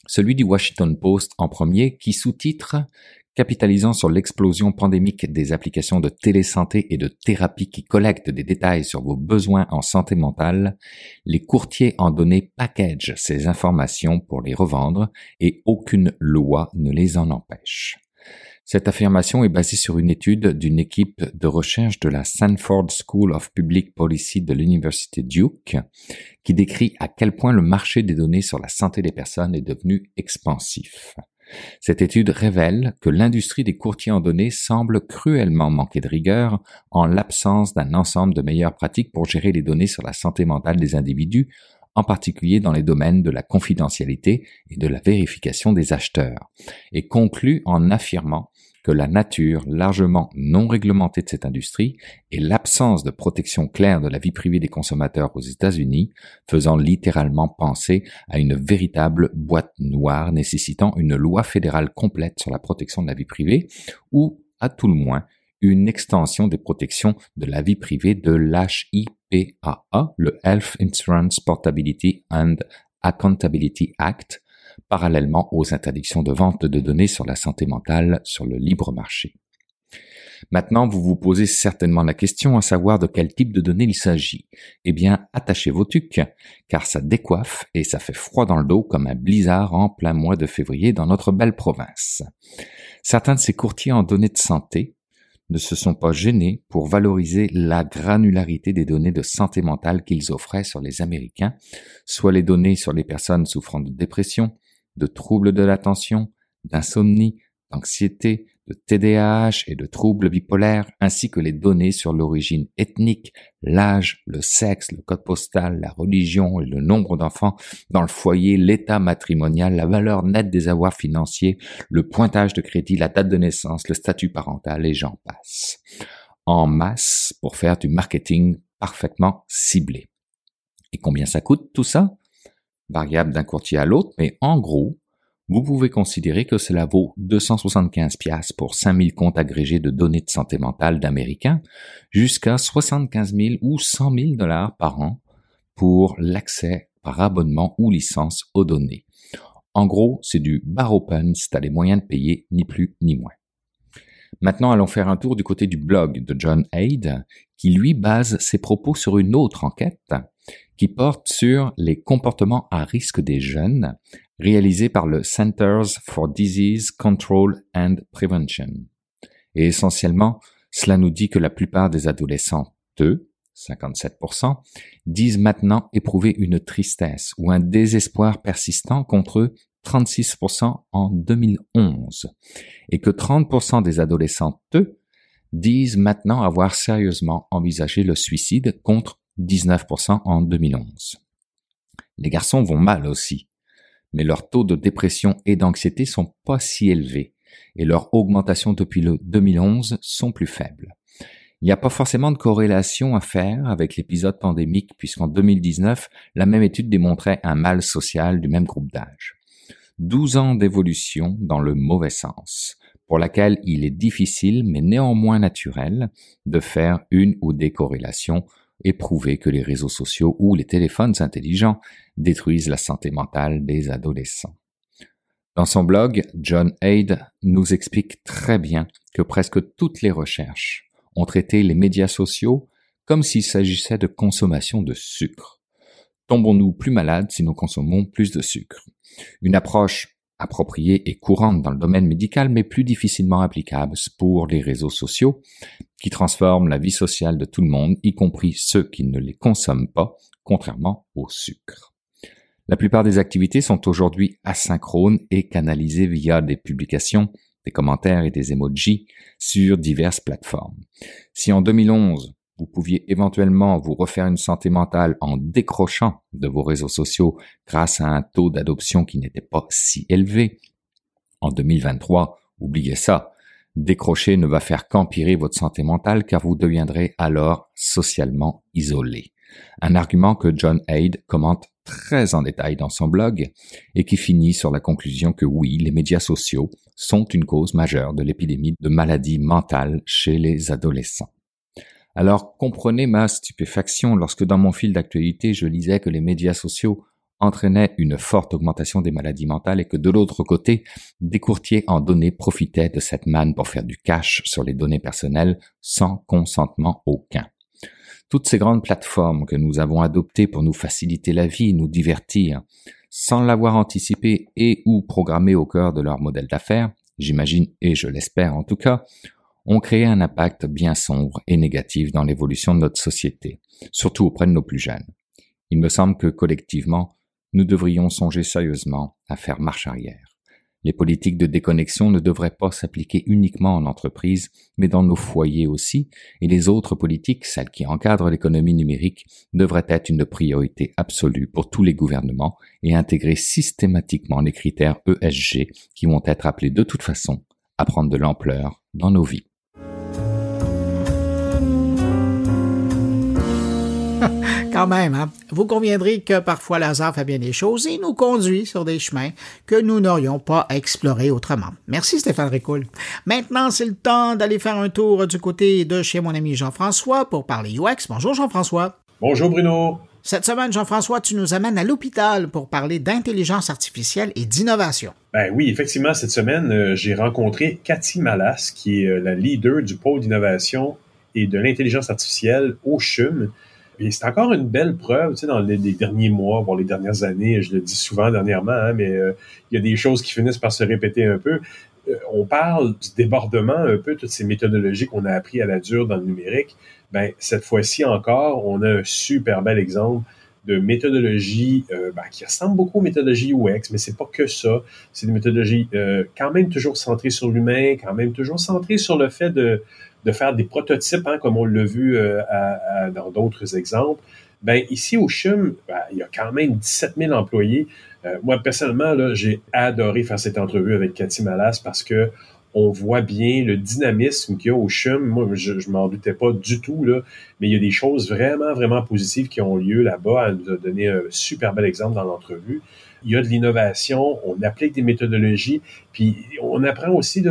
Celui du Washington Post en premier qui sous-titre Capitalisant sur l'explosion pandémique des applications de télésanté et de thérapie qui collectent des détails sur vos besoins en santé mentale, les courtiers en données packagent ces informations pour les revendre et aucune loi ne les en empêche. Cette affirmation est basée sur une étude d'une équipe de recherche de la Sanford School of Public Policy de l'Université Duke, qui décrit à quel point le marché des données sur la santé des personnes est devenu expansif. Cette étude révèle que l'industrie des courtiers en données semble cruellement manquer de rigueur en l'absence d'un ensemble de meilleures pratiques pour gérer les données sur la santé mentale des individus, en particulier dans les domaines de la confidentialité et de la vérification des acheteurs, et conclut en affirmant que la nature largement non réglementée de cette industrie et l'absence de protection claire de la vie privée des consommateurs aux États-Unis, faisant littéralement penser à une véritable boîte noire nécessitant une loi fédérale complète sur la protection de la vie privée, ou, à tout le moins, une extension des protections de la vie privée de l'HIPAA, le Health Insurance Portability and Accountability Act, parallèlement aux interdictions de vente de données sur la santé mentale sur le libre marché. Maintenant, vous vous posez certainement la question à savoir de quel type de données il s'agit. Eh bien, attachez vos tucs, car ça décoiffe et ça fait froid dans le dos comme un blizzard en plein mois de février dans notre belle province. Certains de ces courtiers en données de santé ne se sont pas gênés pour valoriser la granularité des données de santé mentale qu'ils offraient sur les Américains, soit les données sur les personnes souffrant de dépression, de troubles de l'attention, d'insomnie, d'anxiété, de TDAH et de troubles bipolaires, ainsi que les données sur l'origine ethnique, l'âge, le sexe, le code postal, la religion et le nombre d'enfants dans le foyer, l'état matrimonial, la valeur nette des avoirs financiers, le pointage de crédit, la date de naissance, le statut parental et j'en passe. En masse pour faire du marketing parfaitement ciblé. Et combien ça coûte tout ça? Variable d'un courtier à l'autre, mais en gros, vous pouvez considérer que cela vaut 275 pièces pour 5000 comptes agrégés de données de santé mentale d'Américains, jusqu'à 75 000 ou 100 000 dollars par an pour l'accès par abonnement ou licence aux données. En gros, c'est du bar open si tu les moyens de payer, ni plus ni moins. Maintenant, allons faire un tour du côté du blog de John Haid, qui lui base ses propos sur une autre enquête qui porte sur les comportements à risque des jeunes, réalisé par le Centers for Disease Control and Prevention. Et essentiellement, cela nous dit que la plupart des adolescents, eux, 57%, disent maintenant éprouver une tristesse ou un désespoir persistant contre eux 36% en 2011 et que 30% des adolescents, eux, disent maintenant avoir sérieusement envisagé le suicide contre 19% en 2011. Les garçons vont mal aussi, mais leurs taux de dépression et d'anxiété sont pas si élevés et leur augmentation depuis le 2011 sont plus faibles. Il n'y a pas forcément de corrélation à faire avec l'épisode pandémique puisqu'en 2019, la même étude démontrait un mal social du même groupe d'âge. 12 ans d'évolution dans le mauvais sens, pour laquelle il est difficile mais néanmoins naturel de faire une ou des corrélations et prouver que les réseaux sociaux ou les téléphones intelligents détruisent la santé mentale des adolescents. Dans son blog, John Aid nous explique très bien que presque toutes les recherches ont traité les médias sociaux comme s'il s'agissait de consommation de sucre. Tombons-nous plus malades si nous consommons plus de sucre? Une approche appropriée et courante dans le domaine médical, mais plus difficilement applicable pour les réseaux sociaux, qui transforment la vie sociale de tout le monde, y compris ceux qui ne les consomment pas, contrairement au sucre. La plupart des activités sont aujourd'hui asynchrones et canalisées via des publications, des commentaires et des emojis sur diverses plateformes. Si en 2011, vous pouviez éventuellement vous refaire une santé mentale en décrochant de vos réseaux sociaux grâce à un taux d'adoption qui n'était pas si élevé, en 2023, oubliez ça. Décrocher ne va faire qu'empirer votre santé mentale car vous deviendrez alors socialement isolé. Un argument que John Aid commente très en détail dans son blog et qui finit sur la conclusion que oui, les médias sociaux sont une cause majeure de l'épidémie de maladies mentales chez les adolescents. Alors comprenez ma stupéfaction lorsque dans mon fil d'actualité je lisais que les médias sociaux entraînaient une forte augmentation des maladies mentales et que de l'autre côté, des courtiers en données profitaient de cette manne pour faire du cash sur les données personnelles sans consentement aucun. Toutes ces grandes plateformes que nous avons adoptées pour nous faciliter la vie, nous divertir, sans l'avoir anticipé et ou programmé au cœur de leur modèle d'affaires, j'imagine et je l'espère en tout cas, ont créé un impact bien sombre et négatif dans l'évolution de notre société, surtout auprès de nos plus jeunes. Il me semble que collectivement, nous devrions songer sérieusement à faire marche arrière. Les politiques de déconnexion ne devraient pas s'appliquer uniquement en entreprise, mais dans nos foyers aussi, et les autres politiques, celles qui encadrent l'économie numérique, devraient être une priorité absolue pour tous les gouvernements et intégrer systématiquement les critères ESG qui vont être appelés de toute façon à prendre de l'ampleur dans nos vies. Quand même, hein? vous conviendrez que parfois hasard fait bien des choses et nous conduit sur des chemins que nous n'aurions pas explorés autrement. Merci Stéphane Ricoul. Maintenant, c'est le temps d'aller faire un tour du côté de chez mon ami Jean-François pour parler UX. Bonjour Jean-François. Bonjour Bruno. Cette semaine, Jean-François, tu nous amènes à l'hôpital pour parler d'intelligence artificielle et d'innovation. Ben oui, effectivement, cette semaine, euh, j'ai rencontré Cathy Malas, qui est euh, la leader du pôle d'innovation et de l'intelligence artificielle au CHUM. C'est encore une belle preuve, tu sais, dans les, derniers mois, voire les dernières années, je le dis souvent dernièrement, hein, mais euh, il y a des choses qui finissent par se répéter un peu. Euh, on parle du débordement un peu, toutes ces méthodologies qu'on a appris à la dure dans le numérique. Ben, cette fois-ci encore, on a un super bel exemple de méthodologie euh, ben, qui ressemble beaucoup aux méthodologies UX, mais c'est pas que ça. C'est des méthodologies quand même toujours centrées sur l'humain, quand même toujours centrées sur le fait de, de faire des prototypes, hein, comme on l'a vu euh, dans d'autres exemples. Ben, ici au CHUM, ben, il y a quand même 17 000 employés. Euh, moi, personnellement, là, j'ai adoré faire cette entrevue avec Cathy Malas parce que on voit bien le dynamisme qu'il y a au CHUM. Moi, je, ne m'en doutais pas du tout, là, mais il y a des choses vraiment, vraiment positives qui ont lieu là-bas. Elle nous a donné un super bel exemple dans l'entrevue. Il y a de l'innovation, on applique des méthodologies, puis on apprend aussi,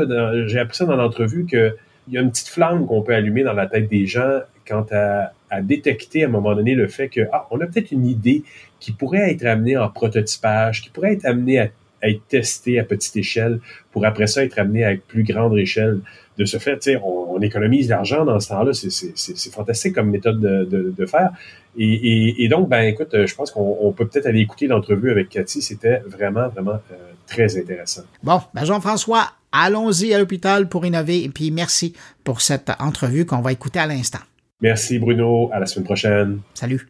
j'ai appris ça dans l'entrevue, que il y a une petite flamme qu'on peut allumer dans la tête des gens quant à, détecter à un moment donné le fait que ah, on a peut-être une idée qui pourrait être amenée en prototypage, qui pourrait être amenée à, être testée à petite échelle pour après ça être amenée à plus grande échelle. De ce fait, on, on économise l'argent dans ce temps-là. C'est fantastique comme méthode de, faire. Et, donc, ben écoute, je pense qu'on peut peut-être aller écouter l'entrevue avec Cathy. C'était vraiment, vraiment euh, très intéressant. Bon, ben Jean-François, allons-y à l'hôpital pour innover. Et puis merci pour cette entrevue qu'on va écouter à l'instant. Merci Bruno, à la semaine prochaine. Salut.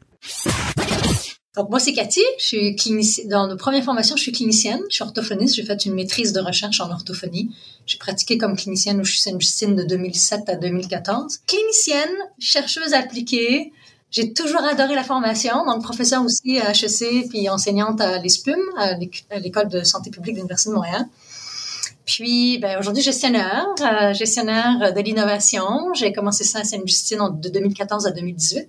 Donc moi c'est Cathy, je suis clinicienne. Dans la première formation, je suis clinicienne, je suis orthophoniste, j'ai fait une maîtrise de recherche en orthophonie. J'ai pratiqué comme clinicienne au Sainte-Justine de 2007 à 2014. Clinicienne, chercheuse appliquée. J'ai toujours adoré la formation, donc professeur aussi à HEC, puis enseignante à l'ESPUM, à l'École de santé publique de l'Université de Montréal. Puis, ben, aujourd'hui, gestionnaire, euh, gestionnaire de l'innovation. J'ai commencé ça à Sainte-Justine de 2014 à 2018.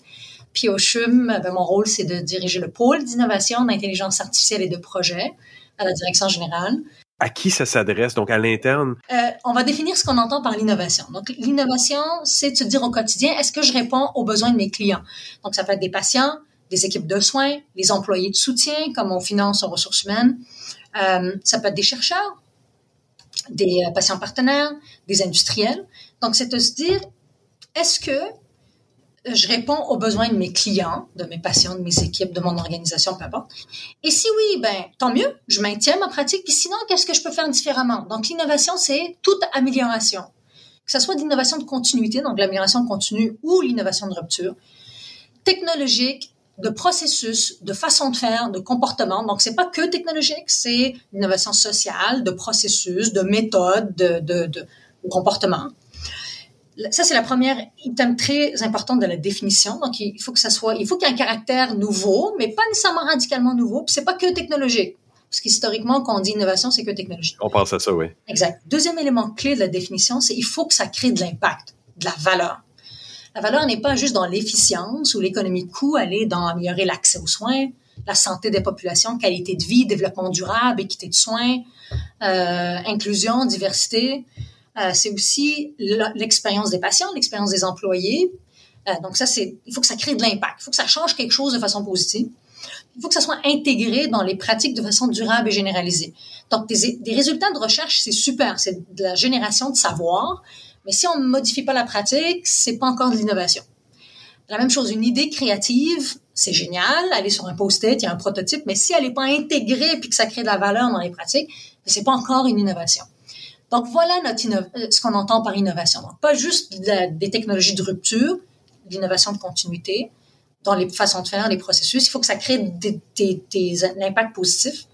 Puis au CHUM, ben, mon rôle, c'est de diriger le pôle d'innovation, d'intelligence artificielle et de projet à la direction générale. À qui ça s'adresse, donc à l'interne? Euh, on va définir ce qu'on entend par l'innovation. Donc, l'innovation, c'est de se dire au quotidien, est-ce que je réponds aux besoins de mes clients? Donc, ça peut être des patients, des équipes de soins, les employés de soutien, comme on finance aux ressources humaines. Euh, ça peut être des chercheurs, des patients partenaires, des industriels. Donc, c'est de se dire, est-ce que je réponds aux besoins de mes clients, de mes patients, de mes équipes, de mon organisation, peu importe. Et si oui, ben tant mieux, je maintiens ma pratique. Puis sinon, qu'est-ce que je peux faire différemment? Donc l'innovation, c'est toute amélioration, que ce soit d'innovation de continuité, donc l'amélioration continue, ou l'innovation de rupture, technologique, de processus, de façon de faire, de comportement. Donc c'est pas que technologique, c'est l'innovation sociale, de processus, de méthode, de, de, de comportement ça, c'est la première item très importante de la définition. Donc, il faut que ça soit, il faut qu'il y ait un caractère nouveau, mais pas nécessairement radicalement nouveau. Puis c'est pas que technologique. Parce qu'historiquement, quand on dit innovation, c'est que technologique. On pense à ça, oui. Exact. Deuxième élément clé de la définition, c'est il faut que ça crée de l'impact, de la valeur. La valeur n'est pas juste dans l'efficience ou l'économie de coût, elle est dans améliorer l'accès aux soins, la santé des populations, qualité de vie, développement durable, équité de soins, euh, inclusion, diversité. Euh, c'est aussi l'expérience des patients, l'expérience des employés. Euh, donc ça, il faut que ça crée de l'impact. Il faut que ça change quelque chose de façon positive. Il faut que ça soit intégré dans les pratiques de façon durable et généralisée. Donc, des, des résultats de recherche, c'est super. C'est de la génération de savoir. Mais si on ne modifie pas la pratique, c'est pas encore de l'innovation. La même chose, une idée créative, c'est génial. Elle est sur un post-it, il y a un prototype. Mais si elle n'est pas intégrée puis que ça crée de la valeur dans les pratiques, c'est pas encore une innovation. Donc voilà euh, ce qu'on entend par innovation. Donc, pas juste des technologies de rupture, l'innovation de continuité dans les façons de faire, les processus. Il faut que ça crée des, des, des impacts positifs.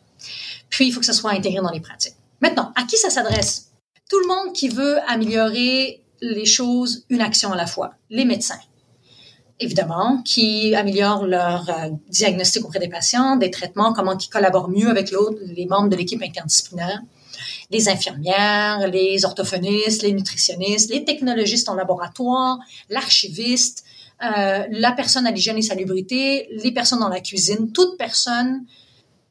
Puis il faut que ça soit intégré dans les pratiques. Maintenant, à qui ça s'adresse? Tout le monde qui veut améliorer les choses une action à la fois. Les médecins, évidemment, qui améliorent leur euh, diagnostic auprès des patients, des traitements, comment ils collaborent mieux avec les membres de l'équipe interdisciplinaire les infirmières, les orthophonistes, les nutritionnistes, les technologistes en laboratoire, l'archiviste, euh, la personne à l'hygiène et salubrité, les personnes dans la cuisine, toute personne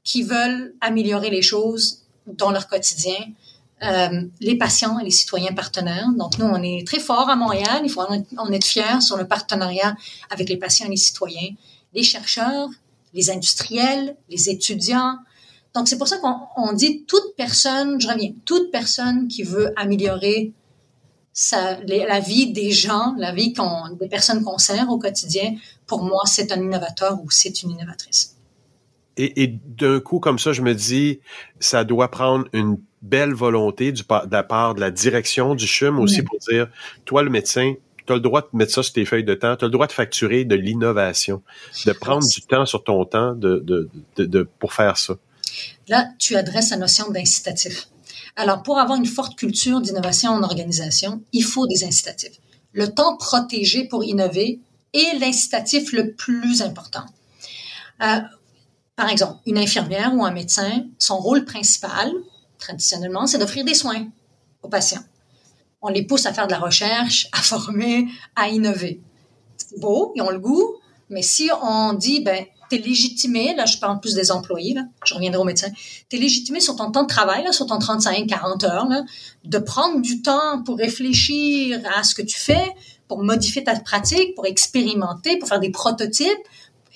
qui veulent améliorer les choses dans leur quotidien, euh, les patients et les citoyens partenaires. Donc, nous, on est très fort à Montréal. Il faut en être fiers sur le partenariat avec les patients et les citoyens, les chercheurs, les industriels, les étudiants, donc, c'est pour ça qu'on dit toute personne, je reviens, toute personne qui veut améliorer sa, la vie des gens, la vie des personnes qu'on sert au quotidien, pour moi, c'est un innovateur ou c'est une innovatrice. Et, et d'un coup, comme ça, je me dis, ça doit prendre une belle volonté du, de la part de la direction du CHUM aussi pour dire, toi, le médecin, tu as le droit de mettre ça sur tes feuilles de temps, tu as le droit de facturer de l'innovation, de prendre du temps sur ton temps de, de, de, pour faire ça. Là, tu adresses la notion d'incitatif. Alors, pour avoir une forte culture d'innovation en organisation, il faut des incitatifs. Le temps protégé pour innover est l'incitatif le plus important. Euh, par exemple, une infirmière ou un médecin, son rôle principal, traditionnellement, c'est d'offrir des soins aux patients. On les pousse à faire de la recherche, à former, à innover. C'est beau, ils ont le goût, mais si on dit, ben, tu es légitimé, là je parle plus des employés, là, je reviendrai au médecin, tu es légitimé sur ton temps de travail, là, sur ton 35, 40 heures, là, de prendre du temps pour réfléchir à ce que tu fais, pour modifier ta pratique, pour expérimenter, pour faire des prototypes,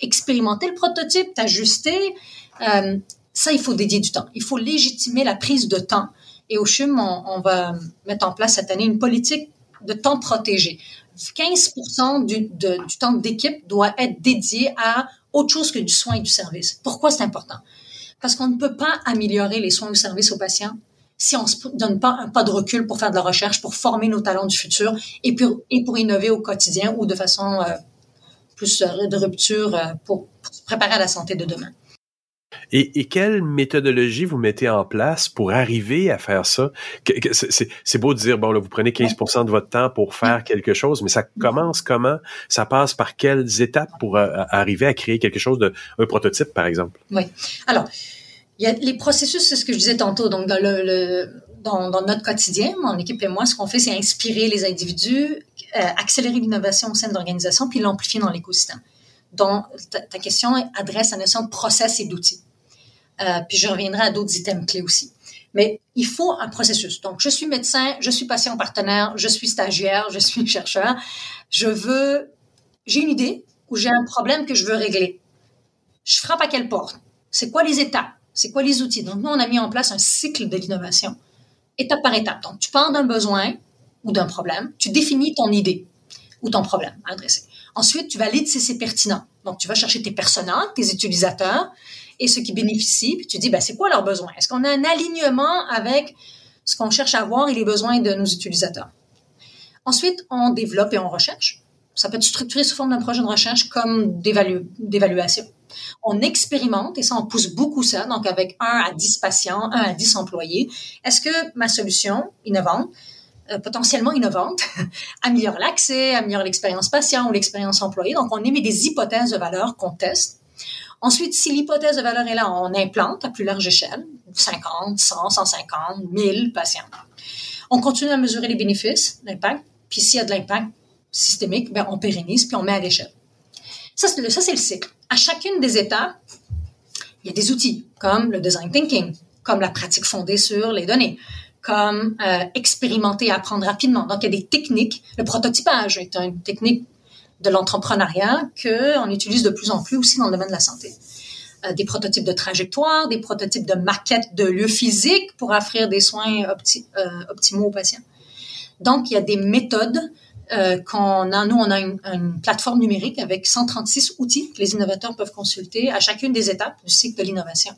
expérimenter le prototype, t'ajuster. Euh, ça, il faut dédier du temps. Il faut légitimer la prise de temps. Et au CHUM, on, on va mettre en place cette année une politique de temps protégé. 15 du, du temps d'équipe doit être dédié à autre chose que du soin et du service. Pourquoi c'est important? Parce qu'on ne peut pas améliorer les soins ou services aux patients si on se donne pas un pas de recul pour faire de la recherche, pour former nos talents du futur et pour, innover au quotidien ou de façon euh, plus euh, de rupture euh, pour se préparer à la santé de demain. Et, quelle méthodologie vous mettez en place pour arriver à faire ça? C'est beau de dire, bon, là, vous prenez 15 de votre temps pour faire quelque chose, mais ça commence comment? Ça passe par quelles étapes pour arriver à créer quelque chose de, un prototype, par exemple? Oui. Alors, les processus, c'est ce que je disais tantôt. Donc, dans, notre quotidien, mon équipe et moi, ce qu'on fait, c'est inspirer les individus, euh, accélérer l'innovation au sein de l'organisation, puis l'amplifier dans l'écosystème. Donc, ta, question adresse la notion de process et d'outils. Euh, puis je reviendrai à d'autres items clés aussi. Mais il faut un processus. Donc, je suis médecin, je suis patient partenaire, je suis stagiaire, je suis chercheur. Je veux, j'ai une idée ou j'ai un problème que je veux régler. Je frappe à quelle porte? C'est quoi les étapes? C'est quoi les outils? Donc, nous, on a mis en place un cycle de l'innovation, étape par étape. Donc, tu pars d'un besoin ou d'un problème, tu définis ton idée ou ton problème à adresser. Ensuite, tu valides si c'est pertinent. Donc, tu vas chercher tes personnages, tes utilisateurs et ceux qui bénéficient, puis tu dis, ben, c'est quoi leurs besoins? Est-ce qu'on a un alignement avec ce qu'on cherche à voir et les besoins de nos utilisateurs? Ensuite, on développe et on recherche. Ça peut être structuré sous forme d'un projet de recherche comme d'évaluation on expérimente et ça, on pousse beaucoup ça, donc avec 1 à 10 patients, 1 à 10 employés. Est-ce que ma solution innovante, potentiellement innovante, améliore l'accès, améliore l'expérience patient ou l'expérience employée? Donc, on émet des hypothèses de valeur qu'on teste. Ensuite, si l'hypothèse de valeur est là, on implante à plus large échelle, 50, 100, 150, 1000 patients. On continue à mesurer les bénéfices, l'impact, puis s'il y a de l'impact systémique, ben on pérennise, puis on met à l'échelle. C'est ça, le cycle. À chacune des étapes, il y a des outils comme le design thinking, comme la pratique fondée sur les données, comme euh, expérimenter et apprendre rapidement. Donc, il y a des techniques. Le prototypage est une technique de l'entrepreneuriat qu'on utilise de plus en plus aussi dans le domaine de la santé. Euh, des prototypes de trajectoire, des prototypes de maquettes de lieux physiques pour offrir des soins euh, optimaux aux patients. Donc, il y a des méthodes euh, qu'on a, nous, on a une, plateforme numérique avec 136 outils que les innovateurs peuvent consulter à chacune des étapes du cycle de l'innovation.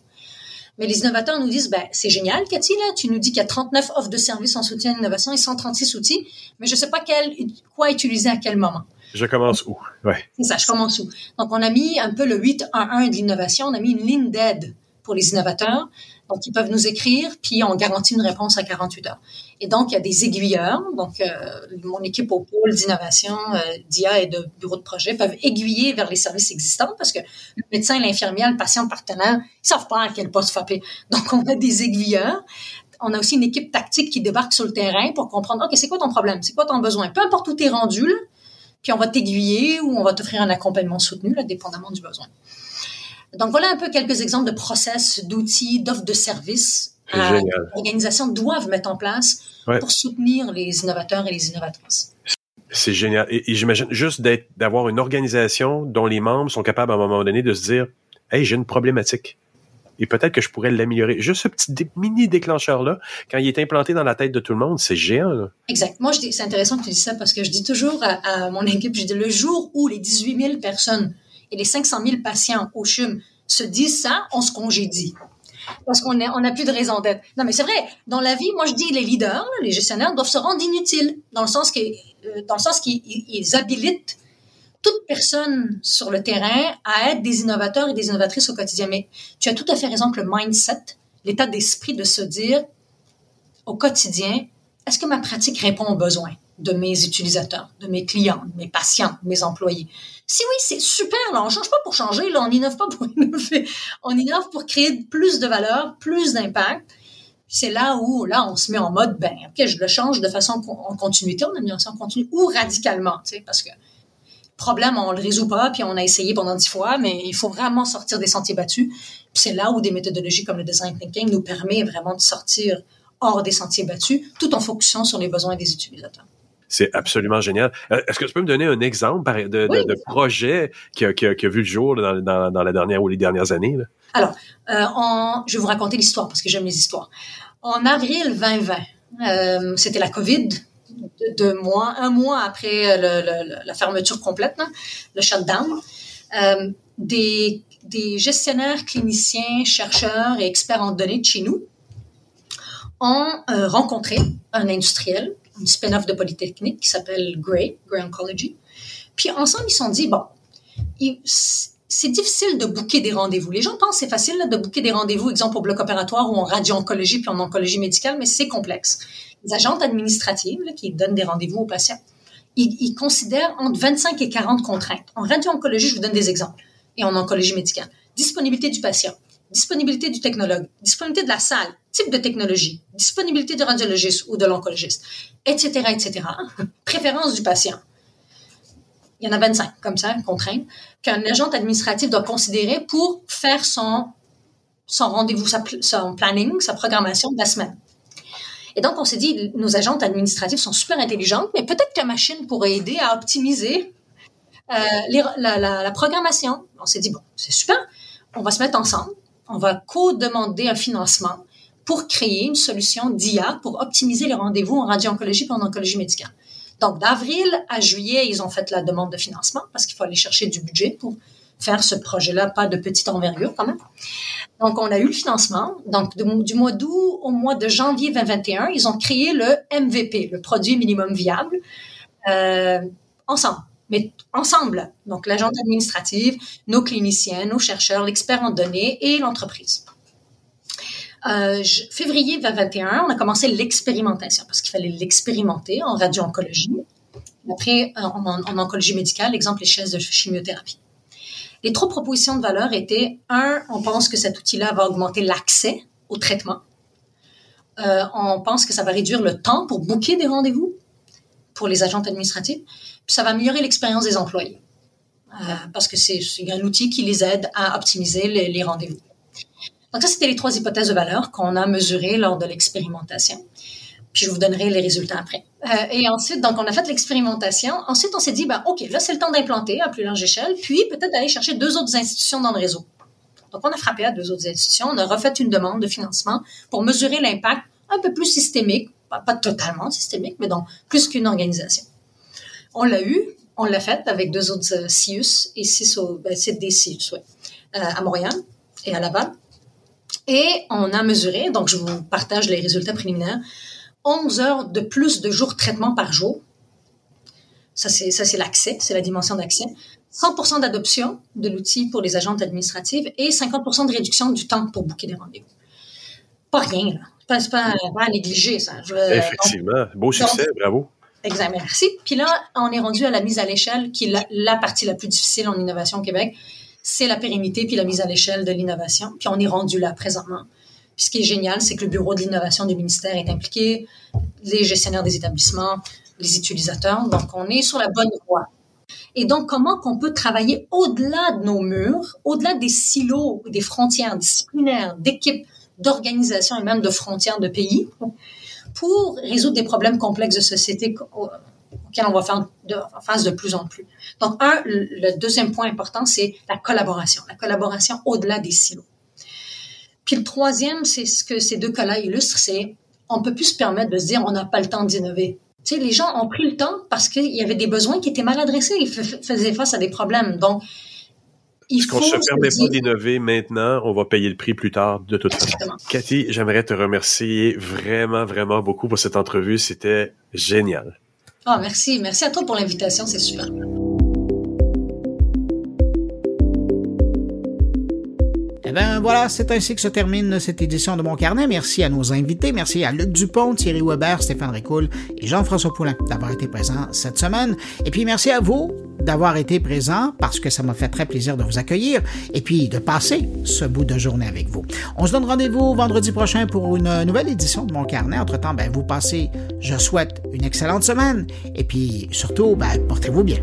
Mais les innovateurs nous disent, ben, c'est génial, Cathy, là, tu nous dis qu'il y a 39 offres de services en soutien à l'innovation et 136 outils, mais je sais pas quel, quoi utiliser à quel moment. Je commence où? Ouais. C'est ça, je commence où? Donc, on a mis un peu le 8-1-1 de l'innovation, on a mis une ligne d'aide pour les innovateurs donc, ils peuvent nous écrire, puis on garantit une réponse à 48 heures. Et donc, il y a des aiguilleurs. Donc, euh, mon équipe au pôle d'innovation, euh, d'IA et de bureau de projet peuvent aiguiller vers les services existants parce que le médecin, l'infirmière, le patient, partenaire, ils savent pas à quel poste frapper. Donc, on a des aiguilleurs. On a aussi une équipe tactique qui débarque sur le terrain pour comprendre, OK, c'est quoi ton problème? C'est quoi ton besoin? Peu importe où tu es rendu, là, puis on va t'aiguiller ou on va t'offrir un accompagnement soutenu, là, dépendamment du besoin. Donc voilà un peu quelques exemples de process, d'outils, d'offres de services euh, les organisations doivent mettre en place ouais. pour soutenir les innovateurs et les innovatrices. C'est génial. Et, et j'imagine juste d'avoir une organisation dont les membres sont capables à un moment donné de se dire, hey, j'ai une problématique. Et peut-être que je pourrais l'améliorer. Juste ce petit mini déclencheur-là, quand il est implanté dans la tête de tout le monde, c'est géant. Là. Exact. Moi, c'est intéressant que tu dis ça parce que je dis toujours à, à mon équipe, je dis le jour où les 18 000 personnes et les 500 000 patients au CHUM se disent ça, on se congédie. Parce qu'on n'a on a plus de raison d'être. Non, mais c'est vrai. Dans la vie, moi, je dis les leaders, les gestionnaires doivent se rendre inutiles, dans le sens euh, dans le sens qu'ils habilitent toute personne sur le terrain à être des innovateurs et des innovatrices au quotidien. Mais tu as tout à fait raison que le mindset, l'état d'esprit de se dire au quotidien, est-ce que ma pratique répond aux besoins? De mes utilisateurs, de mes clients, de mes patients, de mes employés? Si oui, c'est super, là, on change pas pour changer, là, on innove pas pour innover. On innove pour créer plus de valeur, plus d'impact. C'est là où, là, on se met en mode, ben, OK, je le change de façon en continuité, en amélioration continue, ou radicalement, tu sais, parce que problème, on le résout pas, puis on a essayé pendant dix fois, mais il faut vraiment sortir des sentiers battus. C'est là où des méthodologies comme le design thinking nous permet vraiment de sortir hors des sentiers battus, tout en focusant sur les besoins des utilisateurs. C'est absolument génial. Euh, est-ce que tu peux me donner un exemple de, oui, de, de projet qui a, qui, a, qui a, vu le jour dans, dans, dans, la dernière ou les dernières années? Là? Alors, euh, je vais vous raconter l'histoire parce que j'aime les histoires. En avril 2020, euh, c'était la COVID, deux mois, un mois après le, le, la fermeture complète, le shutdown. Euh, des, des gestionnaires, cliniciens, chercheurs et experts en données de chez nous ont euh, rencontré un industriel, une spin-off de Polytechnique qui s'appelle Gray, Gray Oncology. Puis ensemble, ils se sont dit, bon, c'est difficile de booker des rendez-vous. Les gens pensent c'est facile de booker des rendez-vous, exemple au bloc opératoire ou en radio-oncologie puis en oncologie médicale, mais c'est complexe. Les agentes administratives qui donnent des rendez-vous aux patients, ils, ils, considèrent entre 25 et 40 contraintes. En radio-oncologie, je vous donne des exemples, et en oncologie médicale. Disponibilité du patient, disponibilité du technologue, disponibilité de la salle, type de technologie, disponibilité du radiologiste ou de l'oncologiste, etc., etc. Préférence du patient. Il y en a 25 comme ça, contraintes, qu'un agent administratif doit considérer pour faire son, son rendez-vous, son planning, sa programmation de la semaine. Et donc, on s'est dit, nos agentes administratives sont super intelligentes, mais peut-être que la machine pourrait aider à optimiser euh, la, la, la, programmation. On s'est dit, bon, c'est super, on va se mettre ensemble, on va co-demander un financement pour créer une solution d'IA pour optimiser les rendez-vous en radio-oncologie et en oncologie médicale. Donc, d'avril à juillet, ils ont fait la demande de financement parce qu'il faut aller chercher du budget pour faire ce projet-là, pas de petite envergure quand même. Donc, on a eu le financement. Donc, du mois d'août au mois de janvier 2021, ils ont créé le MVP, le produit minimum viable, euh, ensemble. Mais ensemble, donc l'agente administrative, nos cliniciens, nos chercheurs, l'expert en données et l'entreprise. Euh, février 2021, on a commencé l'expérimentation parce qu'il fallait l'expérimenter en radio-oncologie. Après, en, en, oncologie médicale, exemple les chaises de chimiothérapie. Les trois propositions de valeur étaient, un, on pense que cet outil-là va augmenter l'accès au traitement. Euh, on pense que ça va réduire le temps pour booker des rendez-vous pour les agents administratifs. Puis ça va améliorer l'expérience des employés. Euh, parce que c'est un outil qui les aide à optimiser les, les rendez-vous. Donc ça, c'était les trois hypothèses de valeur qu'on a mesurées lors de l'expérimentation. Puis je vous donnerai les résultats après. Euh, et ensuite, donc on a fait l'expérimentation. Ensuite, on s'est dit, ben ok, là c'est le temps d'implanter à plus large échelle, puis peut-être d'aller chercher deux autres institutions dans le réseau. Donc on a frappé à deux autres institutions. On a refait une demande de financement pour mesurer l'impact un peu plus systémique, pas, totalement systémique, mais donc plus qu'une organisation. On l'a eu, on l'a fait avec deux autres euh, CIUS et six, ben, c'est des CIUS, ouais, euh, à Montréal et à Laval. Et on a mesuré, donc je vous partage les résultats préliminaires, 11 heures de plus de jours de traitement par jour. Ça, c'est, l'accès, c'est la dimension d'accès. 100% d'adoption de l'outil pour les agentes administratives et 50% de réduction du temps pour booker des rendez-vous. Pas rien, là. C'est pas, pas, à négliger, ça. Effectivement. Beau succès, bravo. Exactement, merci. Puis là, on est rendu à la mise à l'échelle, qui est la, la partie la plus difficile en innovation au Québec c'est la pérennité puis la mise à l'échelle de l'innovation. Puis on est rendu là présentement. Puis ce qui est génial, c'est que le bureau de l'innovation du ministère est impliqué, les gestionnaires des établissements, les utilisateurs. Donc, on est sur la bonne voie. Et donc, comment qu'on peut travailler au-delà de nos murs, au-delà des silos, des frontières disciplinaires, d'équipes, d'organisations et même de frontières de pays, pour résoudre des problèmes complexes de société auxquels on va faire face de plus en plus. Donc, un, le deuxième point important, c'est la collaboration, la collaboration au-delà des silos. Puis le troisième, c'est ce que ces deux cas-là illustrent, c'est on peut plus se permettre de se dire on n'a pas le temps d'innover. Tu sais, les gens ont pris le temps parce qu'il y avait des besoins qui étaient mal adressés, ils faisaient face à des problèmes. Donc, il faut. se permet pas d'innover maintenant, on va payer le prix plus tard de toute façon. Cathy, j'aimerais te remercier vraiment, vraiment beaucoup pour cette entrevue. C'était génial. Ah, merci. Merci à toi pour l'invitation. C'est super. Eh bien, voilà, c'est ainsi que se termine cette édition de Mon Carnet. Merci à nos invités. Merci à Luc Dupont, Thierry Weber, Stéphane Ricoul et Jean-François Poulain d'avoir été présents cette semaine. Et puis, merci à vous d'avoir été présents parce que ça m'a fait très plaisir de vous accueillir et puis de passer ce bout de journée avec vous. On se donne rendez-vous vendredi prochain pour une nouvelle édition de Mon Carnet. Entre-temps, ben, vous passez, je souhaite, une excellente semaine et puis surtout, ben, portez-vous bien.